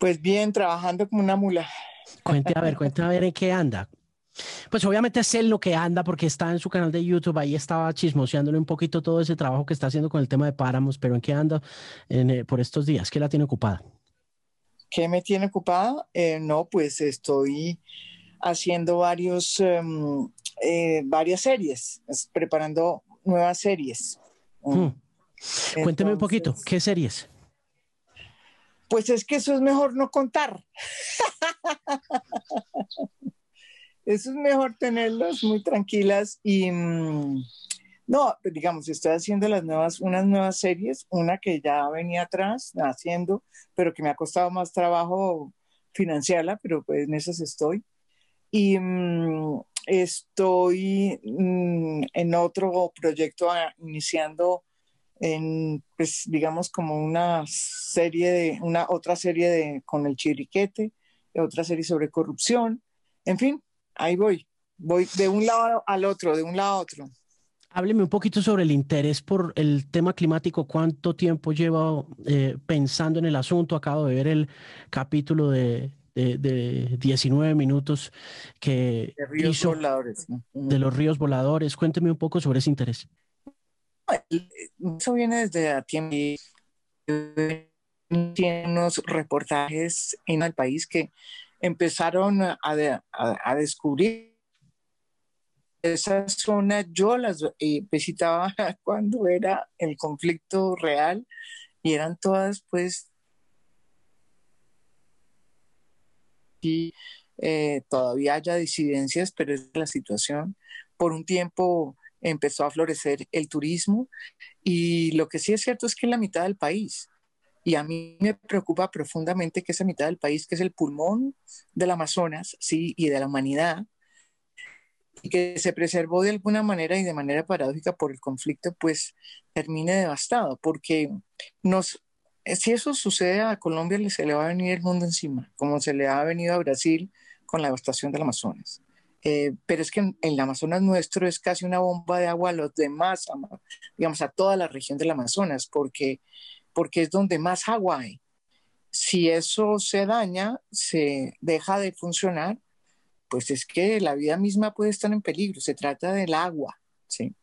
Pues bien, trabajando como una mula. Cuente a ver, cuente a ver en qué anda. Pues obviamente sé lo que anda porque está en su canal de YouTube, ahí estaba chismoseándole un poquito todo ese trabajo que está haciendo con el tema de páramos, pero ¿en qué anda eh, por estos días? ¿Qué la tiene ocupada? ¿Qué me tiene ocupada? Eh, no, pues estoy haciendo varios, em, eh, varias series, preparando nuevas series. Hmm. Cuénteme un poquito, ¿qué series? Pues es que eso es mejor no contar. eso es mejor tenerlos muy tranquilas y mm, no, digamos, estoy haciendo las nuevas, unas nuevas series, una que ya venía atrás haciendo, pero que me ha costado más trabajo financiarla, pero pues en esas estoy. Y mm, estoy mm, en otro proyecto iniciando en, pues, digamos, como una serie de, una otra serie de, con el chiriquete, otra serie sobre corrupción, en fin, ahí voy, voy de un lado al otro, de un lado a otro. Hábleme un poquito sobre el interés por el tema climático. ¿Cuánto tiempo lleva eh, pensando en el asunto? Acabo de ver el capítulo de, de, 19 minutos que de ríos voladores. De los ríos voladores. Cuénteme un poco sobre ese interés. Eso viene desde tiempo. Tiene unos reportajes en el país que empezaron a, a, descubrir esas zonas. Yo las eh, visitaba cuando era el conflicto real y eran todas pues y eh, todavía haya disidencias, pero es la situación. Por un tiempo empezó a florecer el turismo y lo que sí es cierto es que es la mitad del país. Y a mí me preocupa profundamente que esa mitad del país, que es el pulmón del Amazonas, sí, y de la humanidad, y que se preservó de alguna manera y de manera paradójica por el conflicto, pues termine devastado, porque nos, si eso sucede a Colombia, se le va a venir el mundo encima, como se le ha venido a Brasil con la devastación del Amazonas. Eh, pero es que en, el Amazonas nuestro es casi una bomba de agua a los demás, digamos, a toda la región del Amazonas, porque, porque es donde más agua hay. Si eso se daña, se deja de funcionar, pues es que la vida misma puede estar en peligro. Se trata del agua, ¿sí?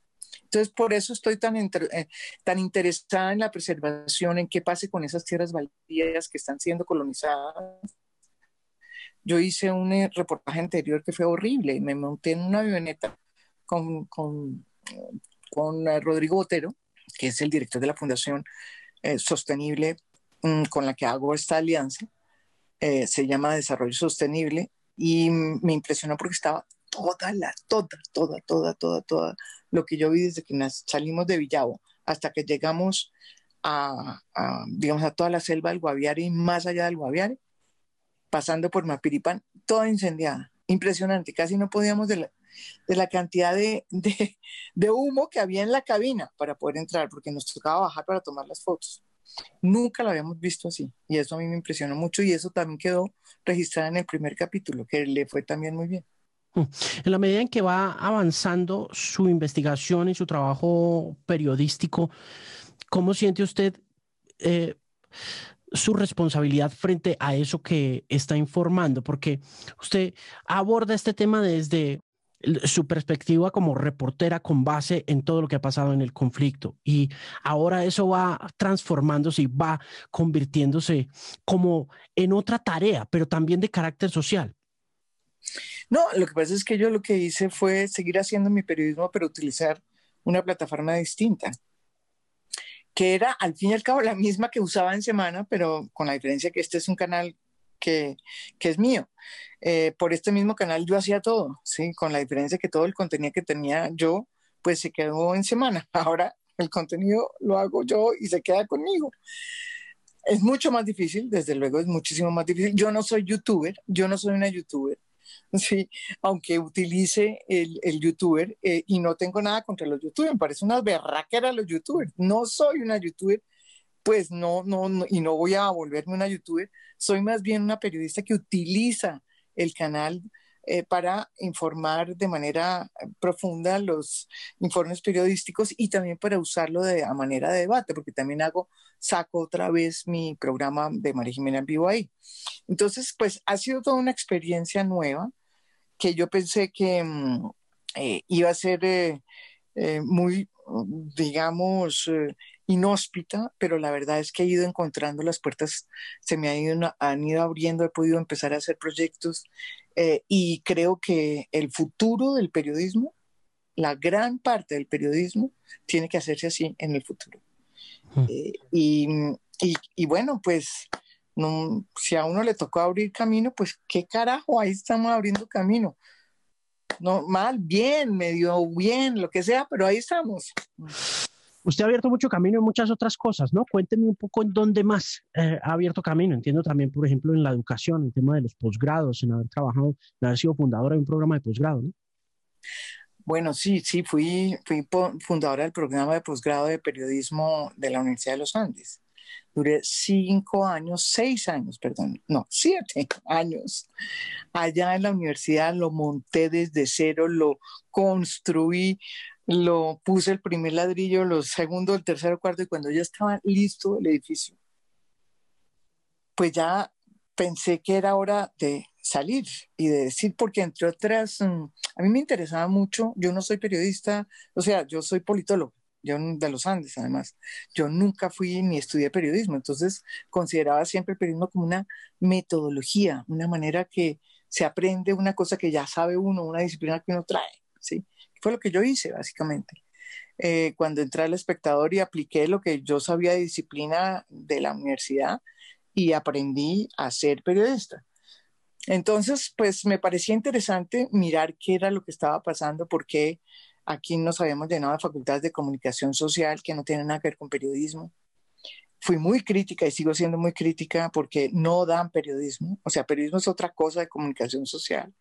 Entonces, por eso estoy tan, eh, tan interesada en la preservación, en qué pase con esas tierras baldías que están siendo colonizadas yo hice un eh, reportaje anterior que fue horrible. Me monté en una avioneta con, con, con eh, Rodrigo Botero, que es el director de la Fundación eh, Sostenible mm, con la que hago esta alianza. se llama Desarrollo Sostenible y me impresionó porque estaba toda la, toda, toda, toda, toda, toda lo que yo vi desde que salimos de Villavo hasta que llegamos a, a, digamos, a toda la selva del Guaviare y más allá del Guaviare, pasando por Mapiripán, toda incendiada. Impresionante, casi no podíamos de la, cantidad de, de, humo que había en la cabina para poder entrar, porque nos tocaba bajar para tomar las fotos. Nunca lo habíamos visto así y eso a mí me impresionó mucho y eso también quedó registrado en el primer capítulo, que le fue también muy bien. Mm. En la medida en que va avanzando su investigación y su trabajo periodístico, ¿cómo siente usted eh, su responsabilidad frente a eso que está informando, porque usted aborda este tema desde su perspectiva como reportera con base en todo lo que ha pasado en el conflicto y ahora eso va transformándose y va convirtiéndose como en otra tarea, pero también de carácter social. No, lo que pasa es que yo lo que hice fue seguir haciendo mi periodismo, pero utilizar una plataforma distinta que era al fin y al cabo la misma que usaba en semana, pero con la diferencia que este es un canal que, que es mío. Eh, por este mismo canal yo hacía todo, ¿sí? Con la diferencia que todo el contenido que tenía yo, pues se quedó en semana. Ahora el contenido lo hago yo y se queda conmigo. Es mucho más difícil, desde luego es muchísimo más difícil. Yo no soy youtuber, yo no soy una youtuber. Sí, aunque utilice el, el youtuber eh, y no tengo nada contra los youtubers, me parece una berraquera los youtubers. No soy una youtuber, pues no, no, no, y no voy a volverme una youtuber. Soy más bien una periodista que utiliza el canal eh, para informar de manera profunda los informes periodísticos y también para usarlo de, a manera de debate, porque también hago, saco otra vez mi programa de María Jimena en vivo ahí. Entonces, pues ha sido toda una experiencia nueva que yo pensé que mm, eh, iba a ser eh, muy, digamos, inhóspita, pero la verdad es que he ido encontrando las puertas, se me han ido, han ido abriendo, he podido empezar a hacer proyectos eh, y creo que el futuro del periodismo, la gran parte del periodismo, tiene que hacerse así en el futuro. Eh, y, y, bueno, pues no, si a uno le tocó abrir camino, pues qué carajo, ahí estamos abriendo camino. No, mal, bien, medio bien, lo que sea, pero ahí estamos. Usted ha abierto mucho camino en muchas otras cosas, ¿no? Cuénteme un poco en dónde más eh, ha abierto camino. Entiendo también, por ejemplo, en la educación, en el tema de los posgrados, en haber trabajado, en haber sido fundadora de un programa de posgrado, ¿no? Bueno, sí, sí, fui, fui fundadora del programa de posgrado de periodismo de la Universidad de los Andes. Duré cinco años, seis años, perdón, no, siete años allá en la universidad, lo monté desde cero, lo construí, lo puse el primer ladrillo, los segundo, el tercero, cuarto, y cuando ya estaba listo el edificio, pues ya pensé que era hora de salir y de decir, porque entre otras, mm, a mí me interesaba mucho, yo no soy periodista, o sea, yo soy politólogo, yo de los Andes además, yo nunca fui ni estudié periodismo, entonces consideraba siempre el periodismo como una metodología, una manera que se aprende una cosa que ya sabe uno, una disciplina que uno trae, ¿sí? Fue lo que yo hice, básicamente. Eh, cuando entré al espectador y apliqué lo que yo sabía de disciplina de la universidad y aprendí a ser periodista. Entonces, pues me parecía interesante mirar qué era lo que estaba pasando, porque aquí nos habíamos llenado de facultades de comunicación social que no tienen nada que ver con periodismo. Fui muy crítica y sigo siendo muy crítica porque no dan periodismo. O sea, periodismo es otra cosa de comunicación social.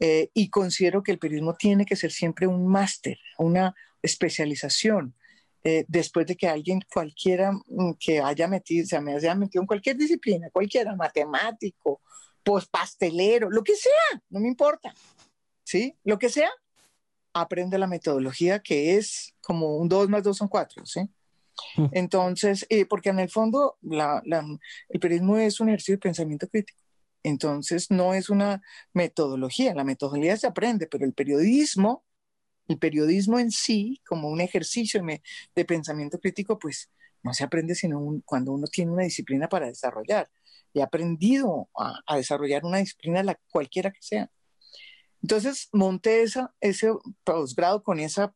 Eh, y considero que el periodismo tiene que ser siempre un máster, una especialización. Eh, después de que alguien cualquiera mm, que haya metido, se me haya metido en cualquier disciplina, cualquiera, matemático, pues pastelero, lo que sea, no me importa, ¿sí? Lo que sea, aprende la metodología que es como un 2 más 2 son 4, ¿sí? Mm. Entonces, eh, porque en el fondo el periodismo es un ejercicio de pensamiento crítico. Entonces, no es una metodología, la metodología se aprende, pero el periodismo, el periodismo en sí, como un ejercicio de, pensamiento crítico, pues no se aprende sino cuando uno tiene una disciplina para desarrollar. Ha aprendido a, desarrollar una disciplina, la, cualquiera que sea. Entonces, monté esa, ese posgrado con esa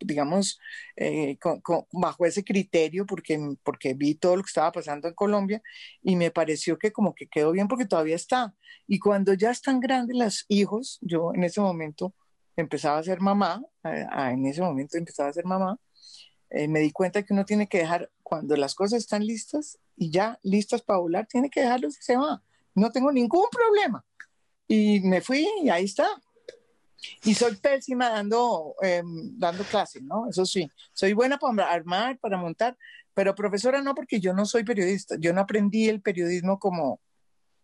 digamos, eh, bajo ese criterio, porque, porque vi todo lo que estaba pasando en Colombia y me pareció que como que quedó bien porque todavía está. Y cuando ya están grandes los hijos, yo en ese momento empezaba a ser mamá, en ese momento empezaba a ser mamá, eh, me di cuenta que uno tiene que dejar, cuando las cosas están listas y ya listas para volar, tiene que dejarlos y se va. No tengo ningún problema. Y me fui y ahí está. Y soy pésima dando, eh, dando clases, ¿no? Eso sí, soy buena para armar, para montar, pero profesora no, porque yo no soy periodista, yo no aprendí el periodismo como,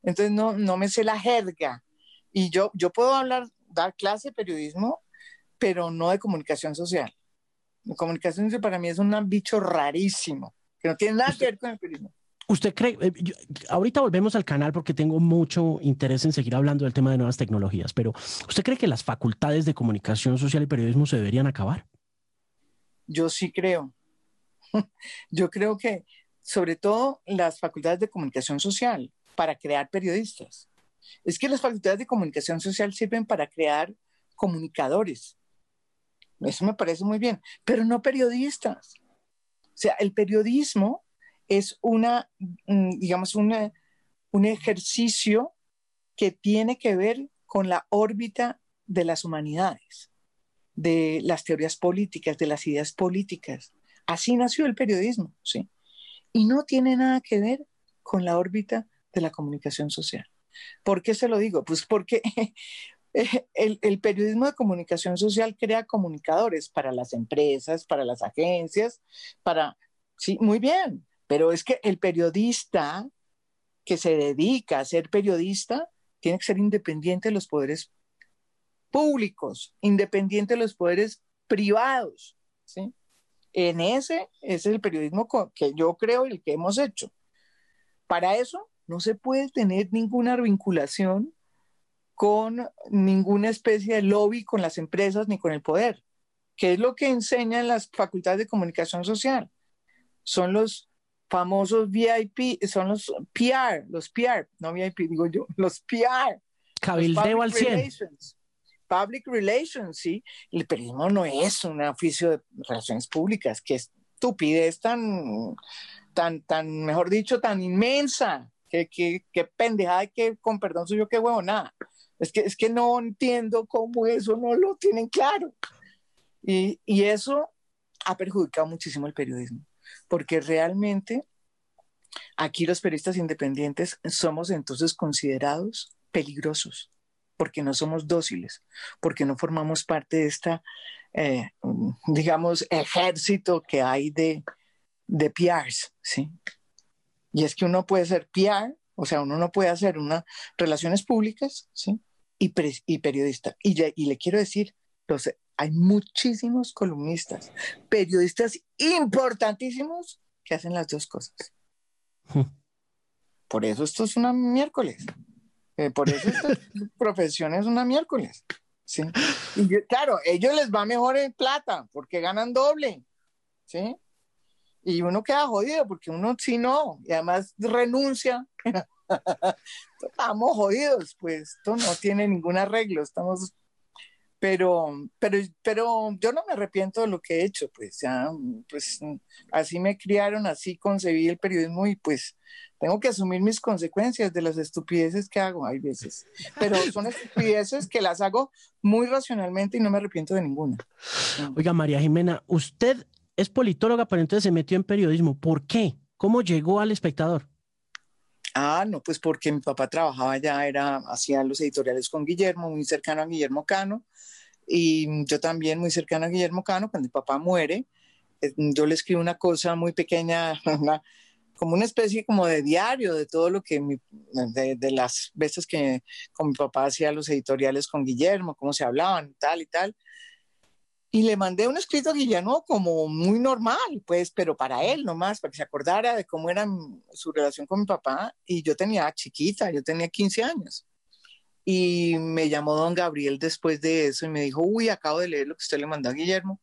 entonces no, no me sé la jerga. Y yo, yo puedo hablar, dar clase de periodismo, pero no de comunicación social. La comunicación social para mí es un bicho rarísimo, que no tiene nada que ver con el periodismo. ¿Usted cree, eh, ahorita volvemos al canal porque tengo mucho interés en seguir hablando del tema de nuevas tecnologías, pero ¿usted cree que las facultades de comunicación social y periodismo se deberían acabar? Yo sí creo. Yo creo que sobre todo las facultades de comunicación social para crear periodistas. Es que las facultades de comunicación social sirven para crear comunicadores. Eso me parece muy bien, pero no periodistas. O sea, el periodismo es una, mm, digamos, una, un ejercicio que tiene que ver con la órbita de las humanidades, de las teorías políticas, de las ideas políticas. Así nació el periodismo, ¿sí? Y no tiene nada que ver con la órbita de la comunicación social. ¿Por qué se lo digo? Pues porque el, el, periodismo de comunicación social crea comunicadores para las empresas, para las agencias, para... Sí, muy bien, pero es que el periodista que se dedica a ser periodista tiene que ser independiente de los poderes públicos, independiente de los poderes privados. ¿sí? En ese, ese es el periodismo que yo creo el que hemos hecho. Para eso no se puede tener ninguna vinculación con ninguna especie de lobby con las empresas ni con el poder, que es lo que enseñan las facultades de comunicación social. Son los famosos VIP, son los PR, los PR, no VIP, digo yo, los PR. Cabildeo al 100. Public relations, sí. El periodismo no es un oficio de relaciones públicas, que estupidez tan, tan, tan, mejor dicho, tan inmensa, que, que, que pendejada, que con perdón soy yo, qué huevo, nada. Es que, es que no entiendo cómo eso no lo tienen claro. Y, y eso ha perjudicado muchísimo el periodismo, porque realmente aquí los periodistas independientes somos entonces considerados peligrosos porque no somos dóciles, porque no formamos parte de esta, eh, digamos, ejército que hay de, de PRs, ¿sí? Y es que uno puede ser PR, o sea, uno no puede hacer unas relaciones públicas, ¿sí? Y, y periodista. Y, y le quiero decir, los, hay muchísimos columnistas, periodistas importantísimos que hacen las dos cosas. Hmm. Por eso esto es una miércoles. Eh, por eso esta profesión es una miércoles. ¿sí? Y claro, ellos les va mejor en plata porque ganan doble. ¿sí? Y uno queda jodido porque uno sí no, y además renuncia. estamos jodidos, pues esto no tiene ningún arreglo, estamos pero, pero, pero yo no me arrepiento de lo que he hecho, pues ya, pues así me criaron, así concebí el periodismo y pues tengo que asumir mis consecuencias de las estupideces que hago, hay veces, pero son estupideces que las hago muy racionalmente y no me arrepiento de ninguna. Oiga, María Jimena, usted es politóloga, pero entonces se metió en periodismo. ¿Por qué? ¿Cómo llegó al espectador? Ah, no, pues porque mi papá trabajaba ya, era, hacía los editoriales con Guillermo, muy cercano a Guillermo Cano, y yo también muy cercano a Guillermo Cano, cuando mi papá muere, eh, yo le escribo una cosa muy pequeña, como una especie como de diario de todo lo que, de, las veces que con mi papá hacía los editoriales con Guillermo, cómo se hablaban tal y tal. Y le mandé un escrito a Guillermo como muy normal, pues, pero para él nomás, para que se acordara de cómo era su relación con mi papá. Y yo tenía chiquita, yo tenía 15 años. Y me llamó don Gabriel después de eso y me dijo, uy, acabo de leer lo que usted le mandó a Guillermo.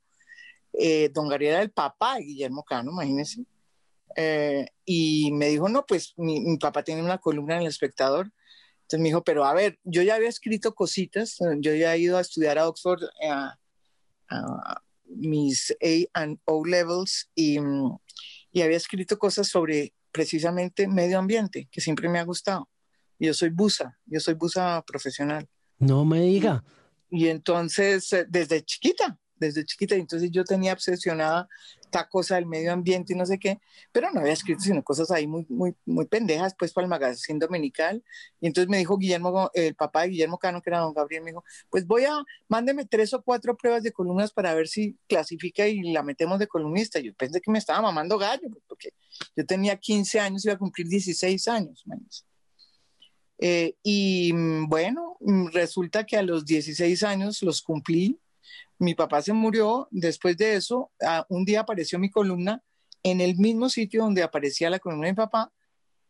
Eh, don Gabriel era el papá de Guillermo Cano, imagínese. Eh, y me dijo, no, pues mi, papá tiene una columna en El Espectador. Entonces me dijo, pero a ver, yo ya había escrito cositas, yo ya he ido a estudiar a Oxford eh, a, mis A and O levels y, y había escrito cosas sobre precisamente medio ambiente, que siempre me ha gustado. Yo soy busa, yo soy busa profesional. No me diga. Y entonces, eh, desde chiquita, desde chiquita, entonces yo tenía obsesionada esta cosa del medio ambiente y no sé qué, pero no había escrito sino cosas ahí muy, muy, muy pendejas, pues para el magazine dominical. Y entonces me dijo Guillermo, el papá de Guillermo Cano, que era don Gabriel, me dijo, pues voy a, mándeme tres o cuatro pruebas de columnas para ver si clasifica y la metemos de columnista. Yo pensé que me estaba mamando gallo, pues, porque yo tenía 15 años, iba a cumplir 16 años. Eh, y mm, bueno, mm, resulta que a los 16 años los cumplí. Mi papá se murió. Después de eso, un día apareció mi columna en el mismo sitio donde aparecía la columna de mi papá.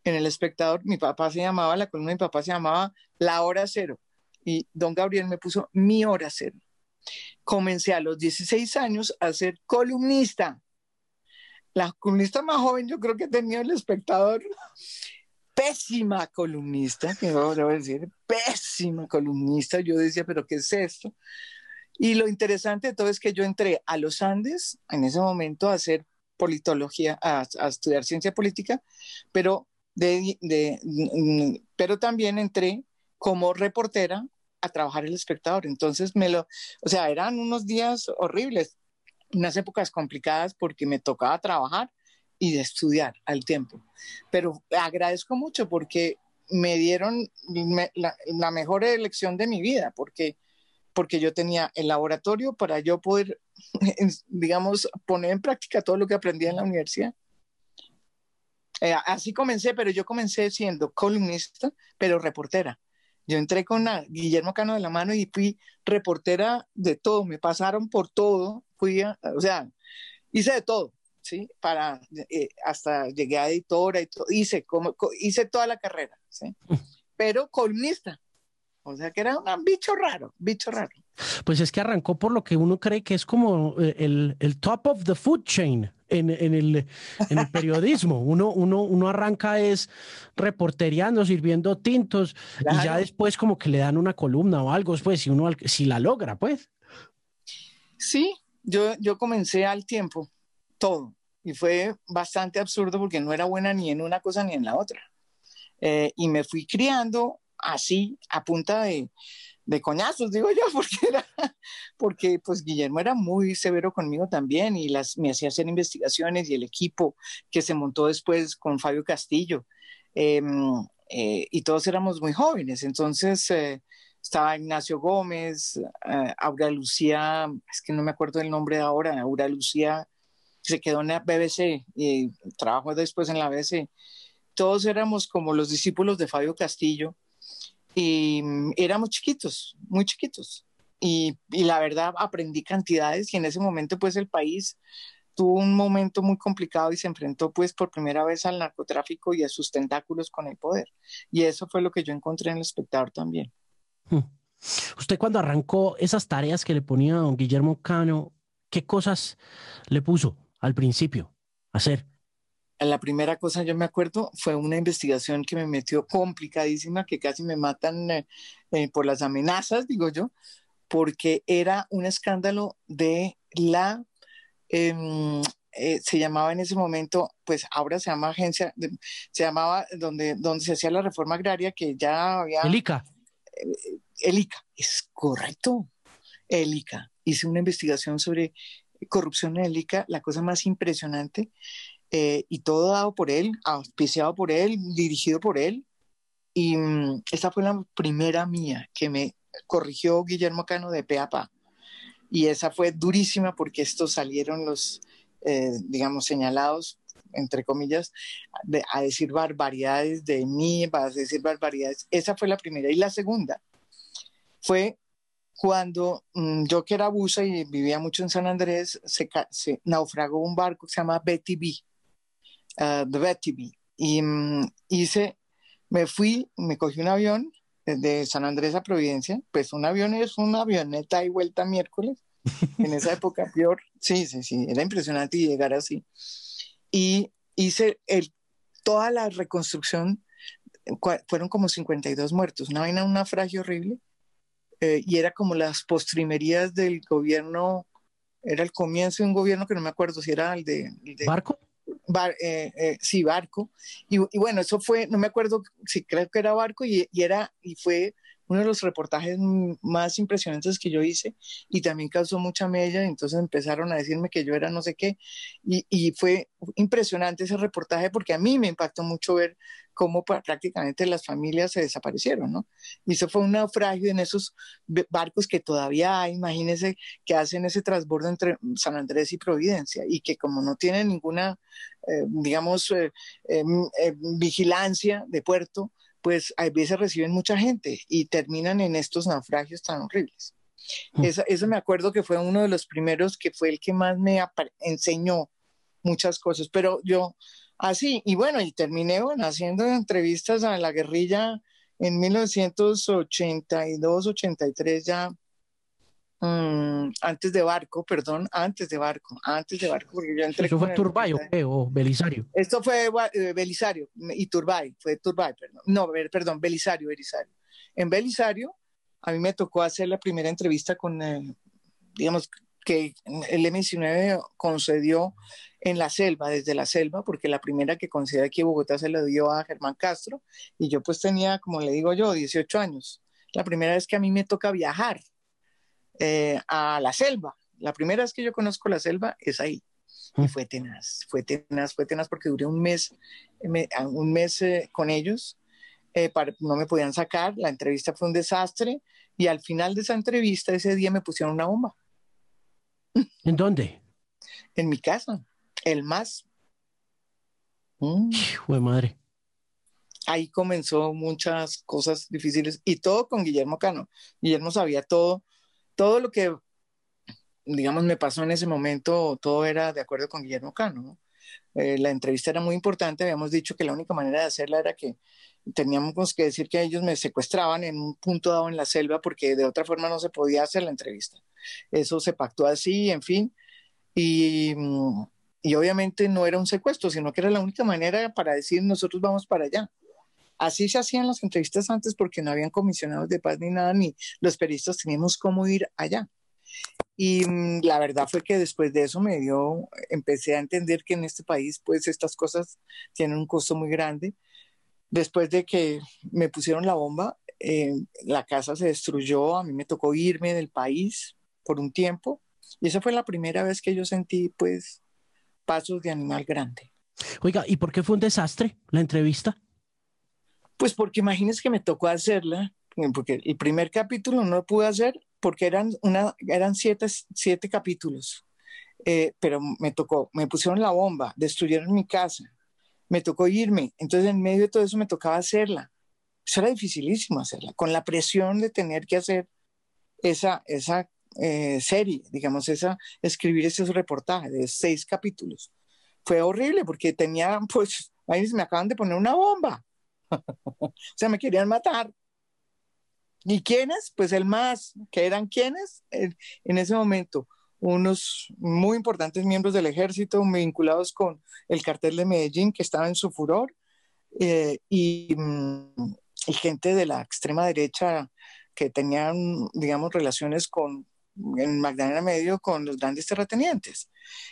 En el espectador, mi papá se llamaba, la columna de papá se llamaba La Hora Cero. Y don Gabriel me puso Mi Hora Cero. Comencé a los 16 años a ser columnista. La columnista más joven yo creo que tenía el espectador pésima columnista, que debo decir, pésima columnista. Yo decía, pero ¿qué es esto? Y lo interesante de todo es que yo entré a los Andes en ese momento a hacer politología, a, estudiar ciencia política, pero, pero también entré como reportera a trabajar el espectador. Entonces me lo, o sea, eran unos días horribles, unas épocas complicadas porque me tocaba trabajar y estudiar al tiempo. Pero agradezco mucho porque me dieron la, mejor elección de mi vida, porque, porque yo tenía el laboratorio para yo poder, digamos, poner en práctica todo lo que aprendí en la universidad. Eh, así comencé, pero yo comencé siendo columnista, pero reportera. Yo entré con Guillermo Cano de la mano y fui reportera de todo, me pasaron por todo, fui, o sea, hice de todo, ¿sí? Para, eh, hasta llegué a editora y todo, hice, como, hice toda la carrera, ¿sí? Pero columnista, o sea que era un bicho raro, bicho raro. Pues es que arrancó por lo que uno cree que es como eh, el, el top of the food chain en, en, el, en el periodismo. Uno, uno, uno arranca es reporteriando, sirviendo tintos y ya después como que le dan una columna o algo, pues si uno si la logra, pues. Sí, yo, yo comencé al tiempo, todo, y fue bastante absurdo porque no era buena ni en una cosa ni en la otra. Eh, y me fui criando así, a punta de, coñazos, digo yo, porque, era, porque pues Guillermo era muy severo conmigo también y las, me hacía hacer investigaciones y el equipo que se montó después con Fabio Castillo. Em, eh, y todos éramos muy jóvenes, entonces eh, estaba Ignacio Gómez, eh, Aura Lucía, es que no me acuerdo el nombre de ahora, Aura Lucía se quedó en la BBC y trabajó después en la BBC. Todos éramos como los discípulos de Fabio Castillo y mm, éramos chiquitos, muy chiquitos. Y, la verdad aprendí cantidades y en ese momento pues el país tuvo un momento muy complicado y se enfrentó pues por primera vez al narcotráfico y a sus tentáculos con el poder. Y eso fue lo que yo encontré en el espectador también. Hmm. Usted cuando arrancó esas tareas que le ponía a don Guillermo Cano, ¿qué cosas le puso al principio a hacer? La primera cosa yo me acuerdo fue una investigación que me metió complicadísima, que casi me matan eh, eh, por las amenazas, digo yo, porque era un escándalo de la, em, eh, se llamaba en ese momento, pues ahora se llama agencia, se llamaba donde, donde se hacía la reforma agraria, que ya había... El ICA. el ICA, es correcto, el ICA. Hice una investigación sobre corrupción en el ICA, la cosa más impresionante eh, y todo dado por él, auspiciado por él, dirigido por él. Y mm, esa fue la primera mía que me corrigió Guillermo Cano de Peapa. Y esa fue durísima porque estos salieron los, eh, digamos, señalados, entre comillas, a decir barbaridades de mí, a decir barbaridades. Esa fue la primera. Y la segunda fue cuando mm, yo que era busa y vivía mucho en San Andrés, se, se naufragó un barco que se llama Betty B uh, de Betty Y mm, hice, me fui, me cogí un avión desde San Andrés a Providencia, pues un avión es una avioneta y vuelta miércoles, en esa época peor, sí, sí, sí, era impresionante llegar así. Y hice el, toda la reconstrucción, fueron como 52 muertos, una vaina, un naufragio horrible, eh, y era como las postrimerías del gobierno, era el comienzo de un gobierno que no me acuerdo si era el de... El de ¿Barco? Eh, eh, sí, barco. Y, bueno, eso fue, no me acuerdo si creo que era barco y, y, era, y fue uno de los reportajes más impresionantes que yo hice y también causó mucha mella, entonces empezaron a decirme que yo era no sé qué y, y fue impresionante ese reportaje porque a mí me impactó mucho ver cómo prácticamente las familias se desaparecieron, ¿no? Y eso fue un naufragio en esos barcos que todavía hay, imagínense, que hacen ese transbordo entre San Andrés y Providencia y que como no tienen ninguna, digamos, eh, eh, vigilancia de puerto, pues a veces reciben mucha gente y terminan en estos naufragios tan horribles. Mm. Eso, me acuerdo que fue uno de los primeros que fue el que más me enseñó muchas cosas, pero yo así, y bueno, y terminé haciendo entrevistas a la guerrilla en 1982, 83 ya Mm, antes de barco, perdón, antes de barco, antes de barco, porque yo entré. ¿Eso fue Turbay o, Belisario? Esto fue eh, Belisario y Turbay, fue Turbay, perdón. No, perdón, Belisario, Belisario. En Belisario, a mí me tocó hacer la primera entrevista con, eh, digamos, que el M19 concedió en la selva, desde la selva, porque la primera que concedió aquí en Bogotá se la dio a Germán Castro, y yo pues tenía, como le digo yo, 18 años. La primera vez que a mí me toca viajar eh, a la selva. La primera vez que yo conozco la selva es ahí. Y fue tenaz, fue tenaz, fue tenaz porque duré un mes, un mes eh, con ellos. Eh, no me podían sacar, la entrevista fue un desastre y al final de esa entrevista, ese día me pusieron una bomba. ¿En dónde? En mi casa, el más. Mm. Hijo de madre. ahí comenzó muchas cosas difíciles y todo con Guillermo Cano. Guillermo sabía todo, todo lo que, digamos, me pasó en ese momento, todo era de acuerdo con Guillermo Cano. Eh, la entrevista era muy importante, habíamos dicho que la única manera de hacerla era que teníamos que decir que ellos me secuestraban en un punto dado en la selva porque de otra forma no se podía hacer la entrevista. Eso se pactó así, en fin. Y, mm, y obviamente no era un secuestro, sino que era la única manera para decir nosotros vamos para allá. Así se hacían las entrevistas antes porque no habían comisionados de paz ni nada, ni los periodistas teníamos cómo ir allá. Y mm, la verdad fue que después de eso me dio, empecé a entender que en este país pues estas cosas tienen un costo muy grande Después de que me pusieron la bomba, eh, la casa se destruyó, a mí me tocó irme del país por un tiempo y esa fue la primera vez que yo sentí pues pasos de animal grande. Oiga, ¿y por qué fue un desastre la entrevista? Pues porque imagínese que me tocó hacerla, porque el primer capítulo no lo pude hacer porque eran, una, eran siete, siete capítulos, eh, pero me tocó, me pusieron la bomba, destruyeron mi casa, me tocó irme. Entonces, en medio de todo eso me tocaba hacerla. Eso era dificilísimo hacerla, con la presión de tener que hacer esa, esa eh, serie, digamos, esa, escribir esos reportajes de seis capítulos. Fue horrible porque tenía, pues, ahí me acaban de poner una bomba. o sea, me querían matar. ¿Y quiénes? Pues el más, que eran quiénes en ese momento unos muy importantes miembros del ejército vinculados con el cartel de Medellín que estaba en su furor eh, y, mm, y, gente de la extrema derecha que tenían, digamos, relaciones con en Magdalena Medio con los grandes terratenientes.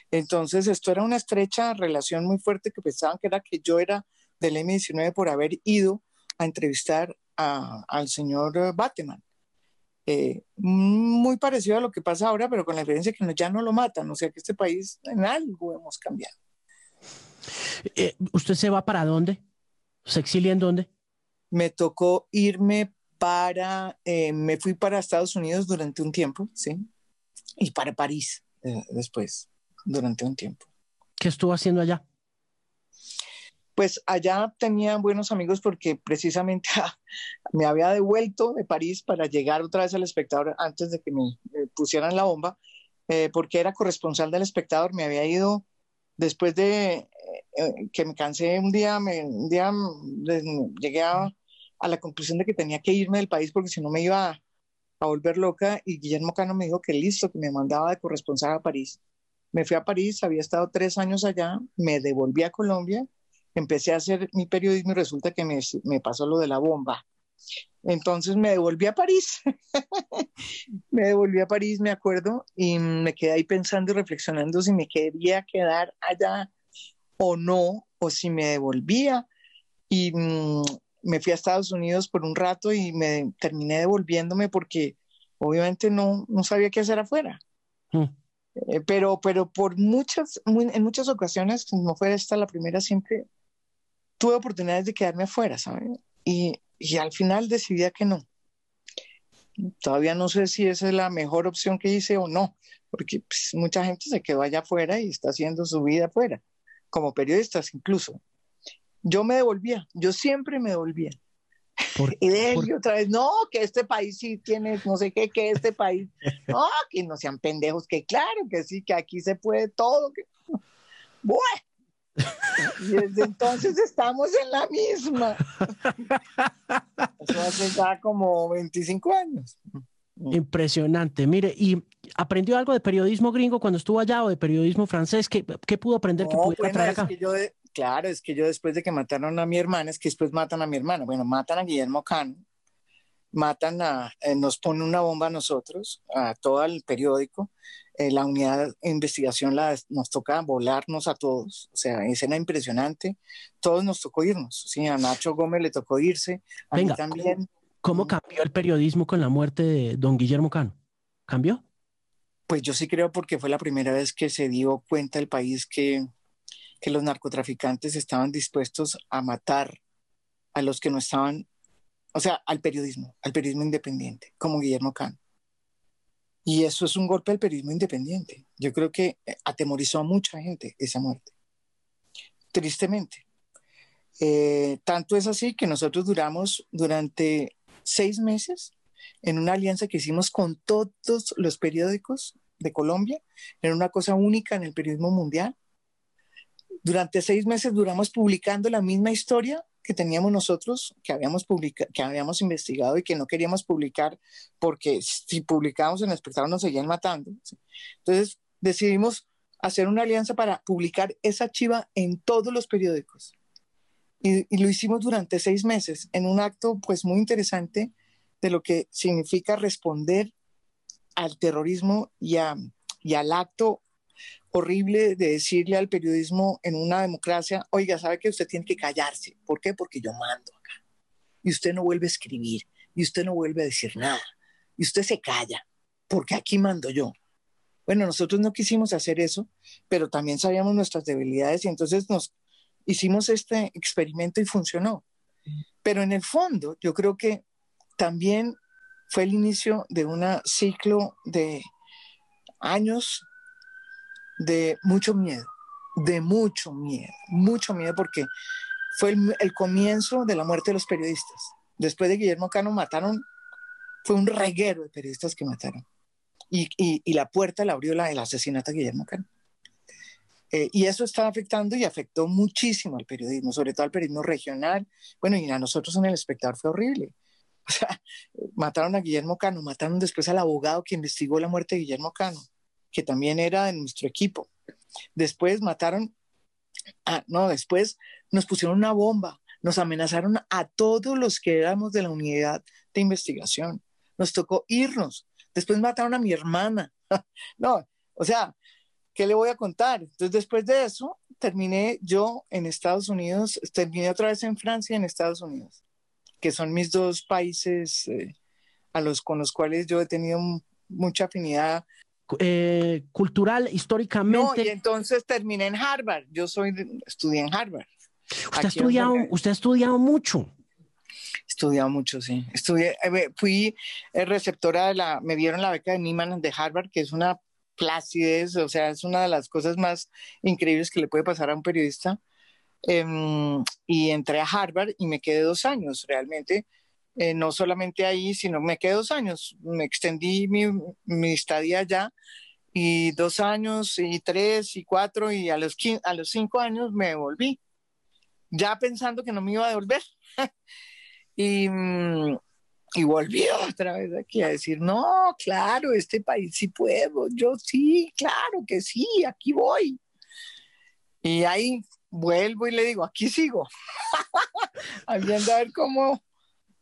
Entonces, esto era una estrecha relación muy fuerte que pensaban que era que yo era del M19 por haber ido a entrevistar al señor Bateman. Eh, muy parecido a lo que pasa ahora, pero con la diferencia que ya no lo matan, o sea que este país en algo hemos cambiado. Eh, ¿Usted se va para dónde? ¿Se exilia en dónde? Me tocó irme para, eh, me fui para Estados Unidos durante un tiempo, ¿sí? Y para París después, durante un tiempo. ¿Qué estuvo haciendo allá? Pues allá tenía buenos amigos porque precisamente me había devuelto de París para llegar otra vez al espectador antes de que me pusieran la bomba, eh, porque era corresponsal del espectador, me había ido después de eh, que me cansé un día, me, un día mm, llegué a, la conclusión de que tenía que irme del país porque si no me iba a, a volver loca y Guillermo Cano me dijo que listo, que me mandaba de corresponsal a París. Me fui a París, había estado tres años allá, me devolví a Colombia empecé a hacer mi periodismo y resulta que me, me pasó lo de la bomba. Entonces me devolví a París, me devolví a París, me acuerdo, y me quedé ahí pensando y reflexionando si me quería quedar allá o no, o si me devolvía. Y mm, me fui a Estados Unidos por un rato y me terminé devolviéndome porque obviamente no, no sabía qué hacer afuera. Mm. Eh, pero, pero por muchas, en muchas ocasiones, no fue esta la primera, siempre tuve oportunidades de quedarme afuera, ¿sabes? Y, y al final decidí que no. Todavía no sé si esa es la mejor opción que hice o no, porque pues, mucha gente se quedó allá afuera y está haciendo su vida afuera, como periodistas incluso. Yo me devolvía, yo siempre me devolvía. y de otra vez, no, que este país sí tiene, no sé qué, que este país, no, que no sean pendejos, que claro, que sí, que aquí se puede todo. Que... Bueno, y desde entonces estamos en la misma. Eso hace ya como 25 años. Impresionante. Mire, ¿y aprendió algo de periodismo gringo cuando estuvo allá o de periodismo francés? ¿Qué, qué pudo aprender que pudiera traer acá? claro, es que yo después de que mataron a mi hermana, es que después matan a mi hermana. Bueno, matan a Guillermo Cano, matan a, eh, nos ponen una bomba a nosotros, a todo el periódico. Eh, la unidad de investigación la, nos toca volarnos a todos, o sea, escena impresionante, todos nos tocó irnos, sí, a Nacho Gómez le tocó irse, a mí también. ¿cómo, cambió el periodismo con la muerte de don Guillermo Cano? ¿Cambió? Pues yo sí creo porque fue la primera vez que se dio cuenta el país que, que los narcotraficantes estaban dispuestos a matar a los que no estaban, o sea, al periodismo, al periodismo independiente, como Guillermo Cano. Y eso es un golpe al periodismo independiente. Yo creo que eh, atemorizó a mucha gente esa muerte, tristemente. Eh, tanto es así que nosotros duramos durante seis meses en una alianza que hicimos con todos los periódicos de Colombia, era una cosa única en el periodismo mundial. Durante seis meses duramos publicando la misma historia que teníamos nosotros, que habíamos, que habíamos investigado y que no queríamos publicar porque si publicábamos en el espectador nos seguían matando. Entonces decidimos hacer una alianza para publicar esa chiva en todos los periódicos. Y, y, lo hicimos durante seis meses en un acto pues muy interesante de lo que significa responder al terrorismo y, y al acto horrible de decirle al periodismo en una democracia, oiga, sabe que usted tiene que callarse. ¿Por qué? Porque yo mando acá. Y usted no vuelve a escribir, y usted no vuelve a decir nada, y usted se calla, porque aquí mando yo. Bueno, nosotros no quisimos hacer eso, pero también sabíamos nuestras debilidades y entonces nos hicimos este experimento y funcionó. Pero en el fondo, yo creo que también fue el inicio de un ciclo de años de mucho miedo, de mucho miedo, mucho miedo porque fue el, comienzo de la muerte de los periodistas. Después de Guillermo Cano mataron, fue un reguero de periodistas que mataron. Y, la puerta la abrió la, el asesinato de Guillermo Cano. Eh, y eso está afectando y afectó muchísimo al periodismo, sobre todo al periodismo regional. Bueno, y a nosotros en El Espectador fue horrible. O sea, mataron a Guillermo Cano, mataron después al abogado que investigó la muerte de Guillermo Cano, que también era de nuestro equipo. Después mataron, ah, no, después nos pusieron una bomba, nos amenazaron a todos los que éramos de la unidad de investigación. Nos tocó irnos. Después mataron a mi hermana. no, o sea, ¿qué le voy a contar? Entonces, después de eso, terminé yo en Estados Unidos, terminé otra vez en Francia y en Estados Unidos que son mis dos países eh, a los, con los cuales yo he tenido mucha afinidad. Eh, cultural, históricamente. No, y entonces terminé en Harvard. Yo soy, estudié en Harvard. Usted ha, estudiado, usted ha estudiado mucho. Estudiado mucho, sí. Estudié, eh, fui receptora de la, me dieron la beca de Nieman de Harvard, que es una placidez, o sea, es una de las cosas más increíbles que le puede pasar a un periodista. Em, y entré a Harvard y me quedé dos años realmente. Eh, no solamente ahí, sino me quedé dos años. Me extendí mi, mi estadía allá y dos años y tres y cuatro y a los, a los cinco años me volví, ya pensando que no me iba a devolver. y, mm, y volví otra vez aquí a decir, no, claro, este país sí puedo, yo sí, claro que sí, aquí voy. Y ahí vuelvo y le digo, aquí sigo. Viendo a ver cómo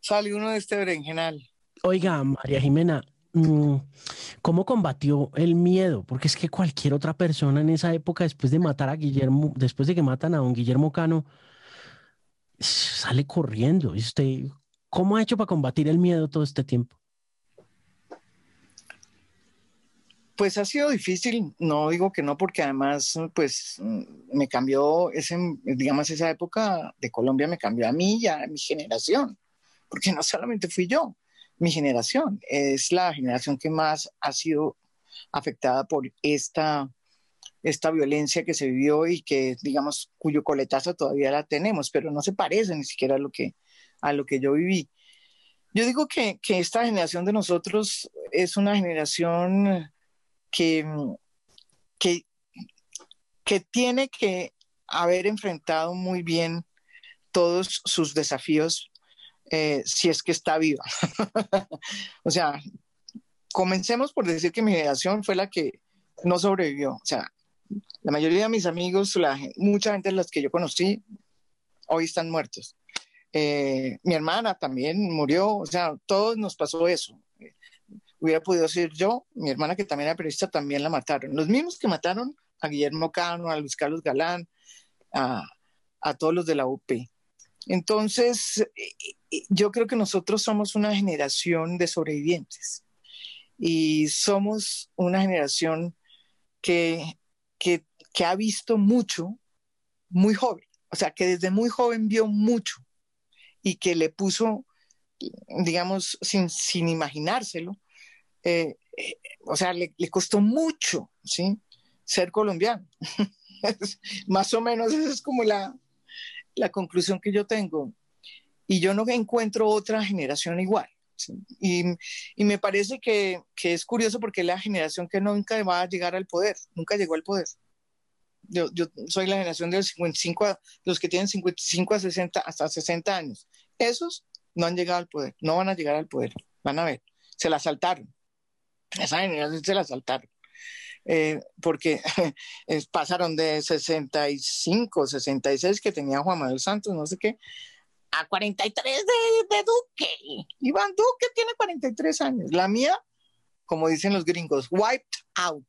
sale uno de este berenjenal. Oiga, María Jimena, mm, ¿cómo combatió el miedo? Porque es que cualquier otra persona en esa época, después de matar a Guillermo, después de que matan a don Guillermo Cano, sale corriendo. ¿Y usted cómo ha hecho para combatir el miedo todo este tiempo? Pues ha sido difícil, no digo que no, porque además, pues me cambió, ese, digamos, esa época de Colombia me cambió a mí y a mi generación, porque no solamente fui yo, mi generación es la generación que más ha sido afectada por esta, esta violencia que se vivió y que, digamos, cuyo coletazo todavía la tenemos, pero no se parece ni siquiera a lo que, a lo que yo viví. Yo digo que, que esta generación de nosotros es una generación que, que, tiene que haber enfrentado muy bien todos sus desafíos eh, si es que está viva. o sea, comencemos por decir que mi generación fue la que no sobrevivió. O sea, la mayoría de mis amigos, la, mucha gente de las que yo conocí, hoy están muertos. Eh, mi hermana también murió, o sea, todos nos pasó eso hubiera podido ser yo, mi hermana que también era periodista, también la mataron. Los mismos que mataron a Guillermo Cano, a Luis Carlos Galán, a, todos los de la UP. Entonces, yo creo que nosotros somos una generación de sobrevivientes y somos una generación que, que, ha visto mucho muy joven, o sea, que desde muy joven vio mucho y que le puso, digamos, sin, sin imaginárselo, eh, eh, o sea, le, costó mucho, ¿sí? Ser colombiano. Más o menos esa es como la, la conclusión que yo tengo. Y yo no encuentro otra generación igual. Y, me parece que, que, es curioso porque es la generación que nunca va a llegar al poder, nunca llegó al poder. Yo, yo soy la generación de los 55, los que tienen 55 a 60, hasta 60 años. Esos no han llegado al poder, no van a llegar al poder, van a ver, se la saltaron. Esa generación se la saltaron. Eh, porque pasaron de 65, 66 que tenía Juan Manuel Santos, no sé qué, a 43 de, de Duque. Iván Duque tiene 43 años. La mía, como dicen los gringos, wiped out.